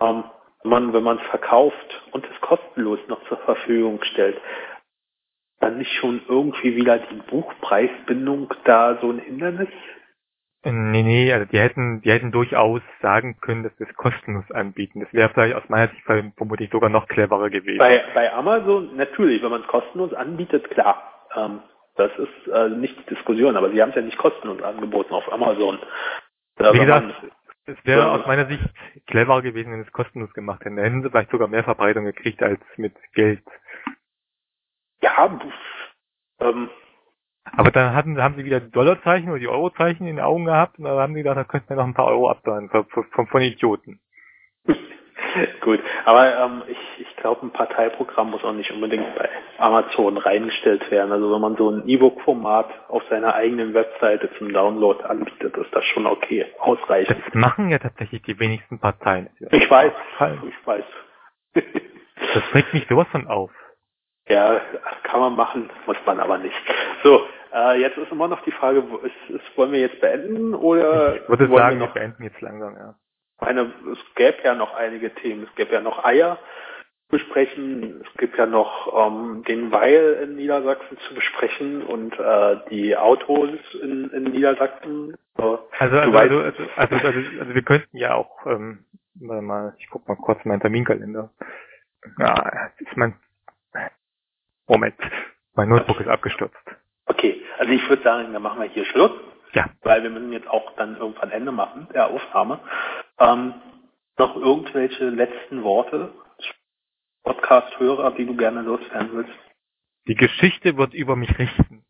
Ähm, wenn man, wenn man es verkauft und es kostenlos noch zur Verfügung stellt, dann nicht schon irgendwie wieder die Buchpreisbindung da so ein Hindernis? Nee, nee, also die hätten, die hätten durchaus sagen können, dass wir es kostenlos anbieten. Das wäre vielleicht aus meiner Sicht vermutlich sogar noch cleverer gewesen. Bei, bei Amazon, natürlich, wenn man es kostenlos anbietet, klar. Ähm, das ist äh, nicht die Diskussion, aber sie haben es ja nicht kostenlos angeboten auf Amazon. Äh, Wie gesagt, es wäre aus meiner Sicht cleverer gewesen, wenn es kostenlos gemacht hätten. Da hätten sie vielleicht sogar mehr Verbreitung gekriegt als mit Geld. Ja, ähm, aber dann hatten, haben sie wieder die Dollarzeichen oder die Eurozeichen in den Augen gehabt und dann haben sie gedacht, da könnten wir noch ein paar Euro abzahlen von, von, von Idioten. Gut, aber ähm, ich, ich glaube, ein Parteiprogramm muss auch nicht unbedingt bei Amazon reingestellt werden. Also wenn man so ein E-Book-Format auf seiner eigenen Webseite zum Download anbietet, ist das schon okay, ausreichend. Das machen ja tatsächlich die wenigsten Parteien. Ich weiß, ich weiß. das regt mich sowas von auf. Ja, kann man machen, muss man aber nicht. So, äh, jetzt ist immer noch die Frage, wo ist, ist, wollen wir jetzt beenden oder ich würde sagen, wir noch beenden jetzt langsam, ja. Meine, es gäbe ja noch einige Themen. Es gäbe ja noch Eier zu besprechen. Es gibt ja noch ähm, den Weil in Niedersachsen zu besprechen und äh, die Autos in, in Niedersachsen. So, also, also, also, also, also, also, also, wir könnten ja auch, ähm, mal, ich guck mal kurz in meinen Terminkalender. Ja, ist mein Moment, mein Notebook ist abgestürzt. Okay, also ich würde sagen, dann machen wir hier Schluss. Ja. Weil wir müssen jetzt auch dann irgendwann Ende machen der Aufnahme. Ähm, noch irgendwelche letzten Worte, Podcast-Hörer, die du gerne loswerden willst? Die Geschichte wird über mich richten.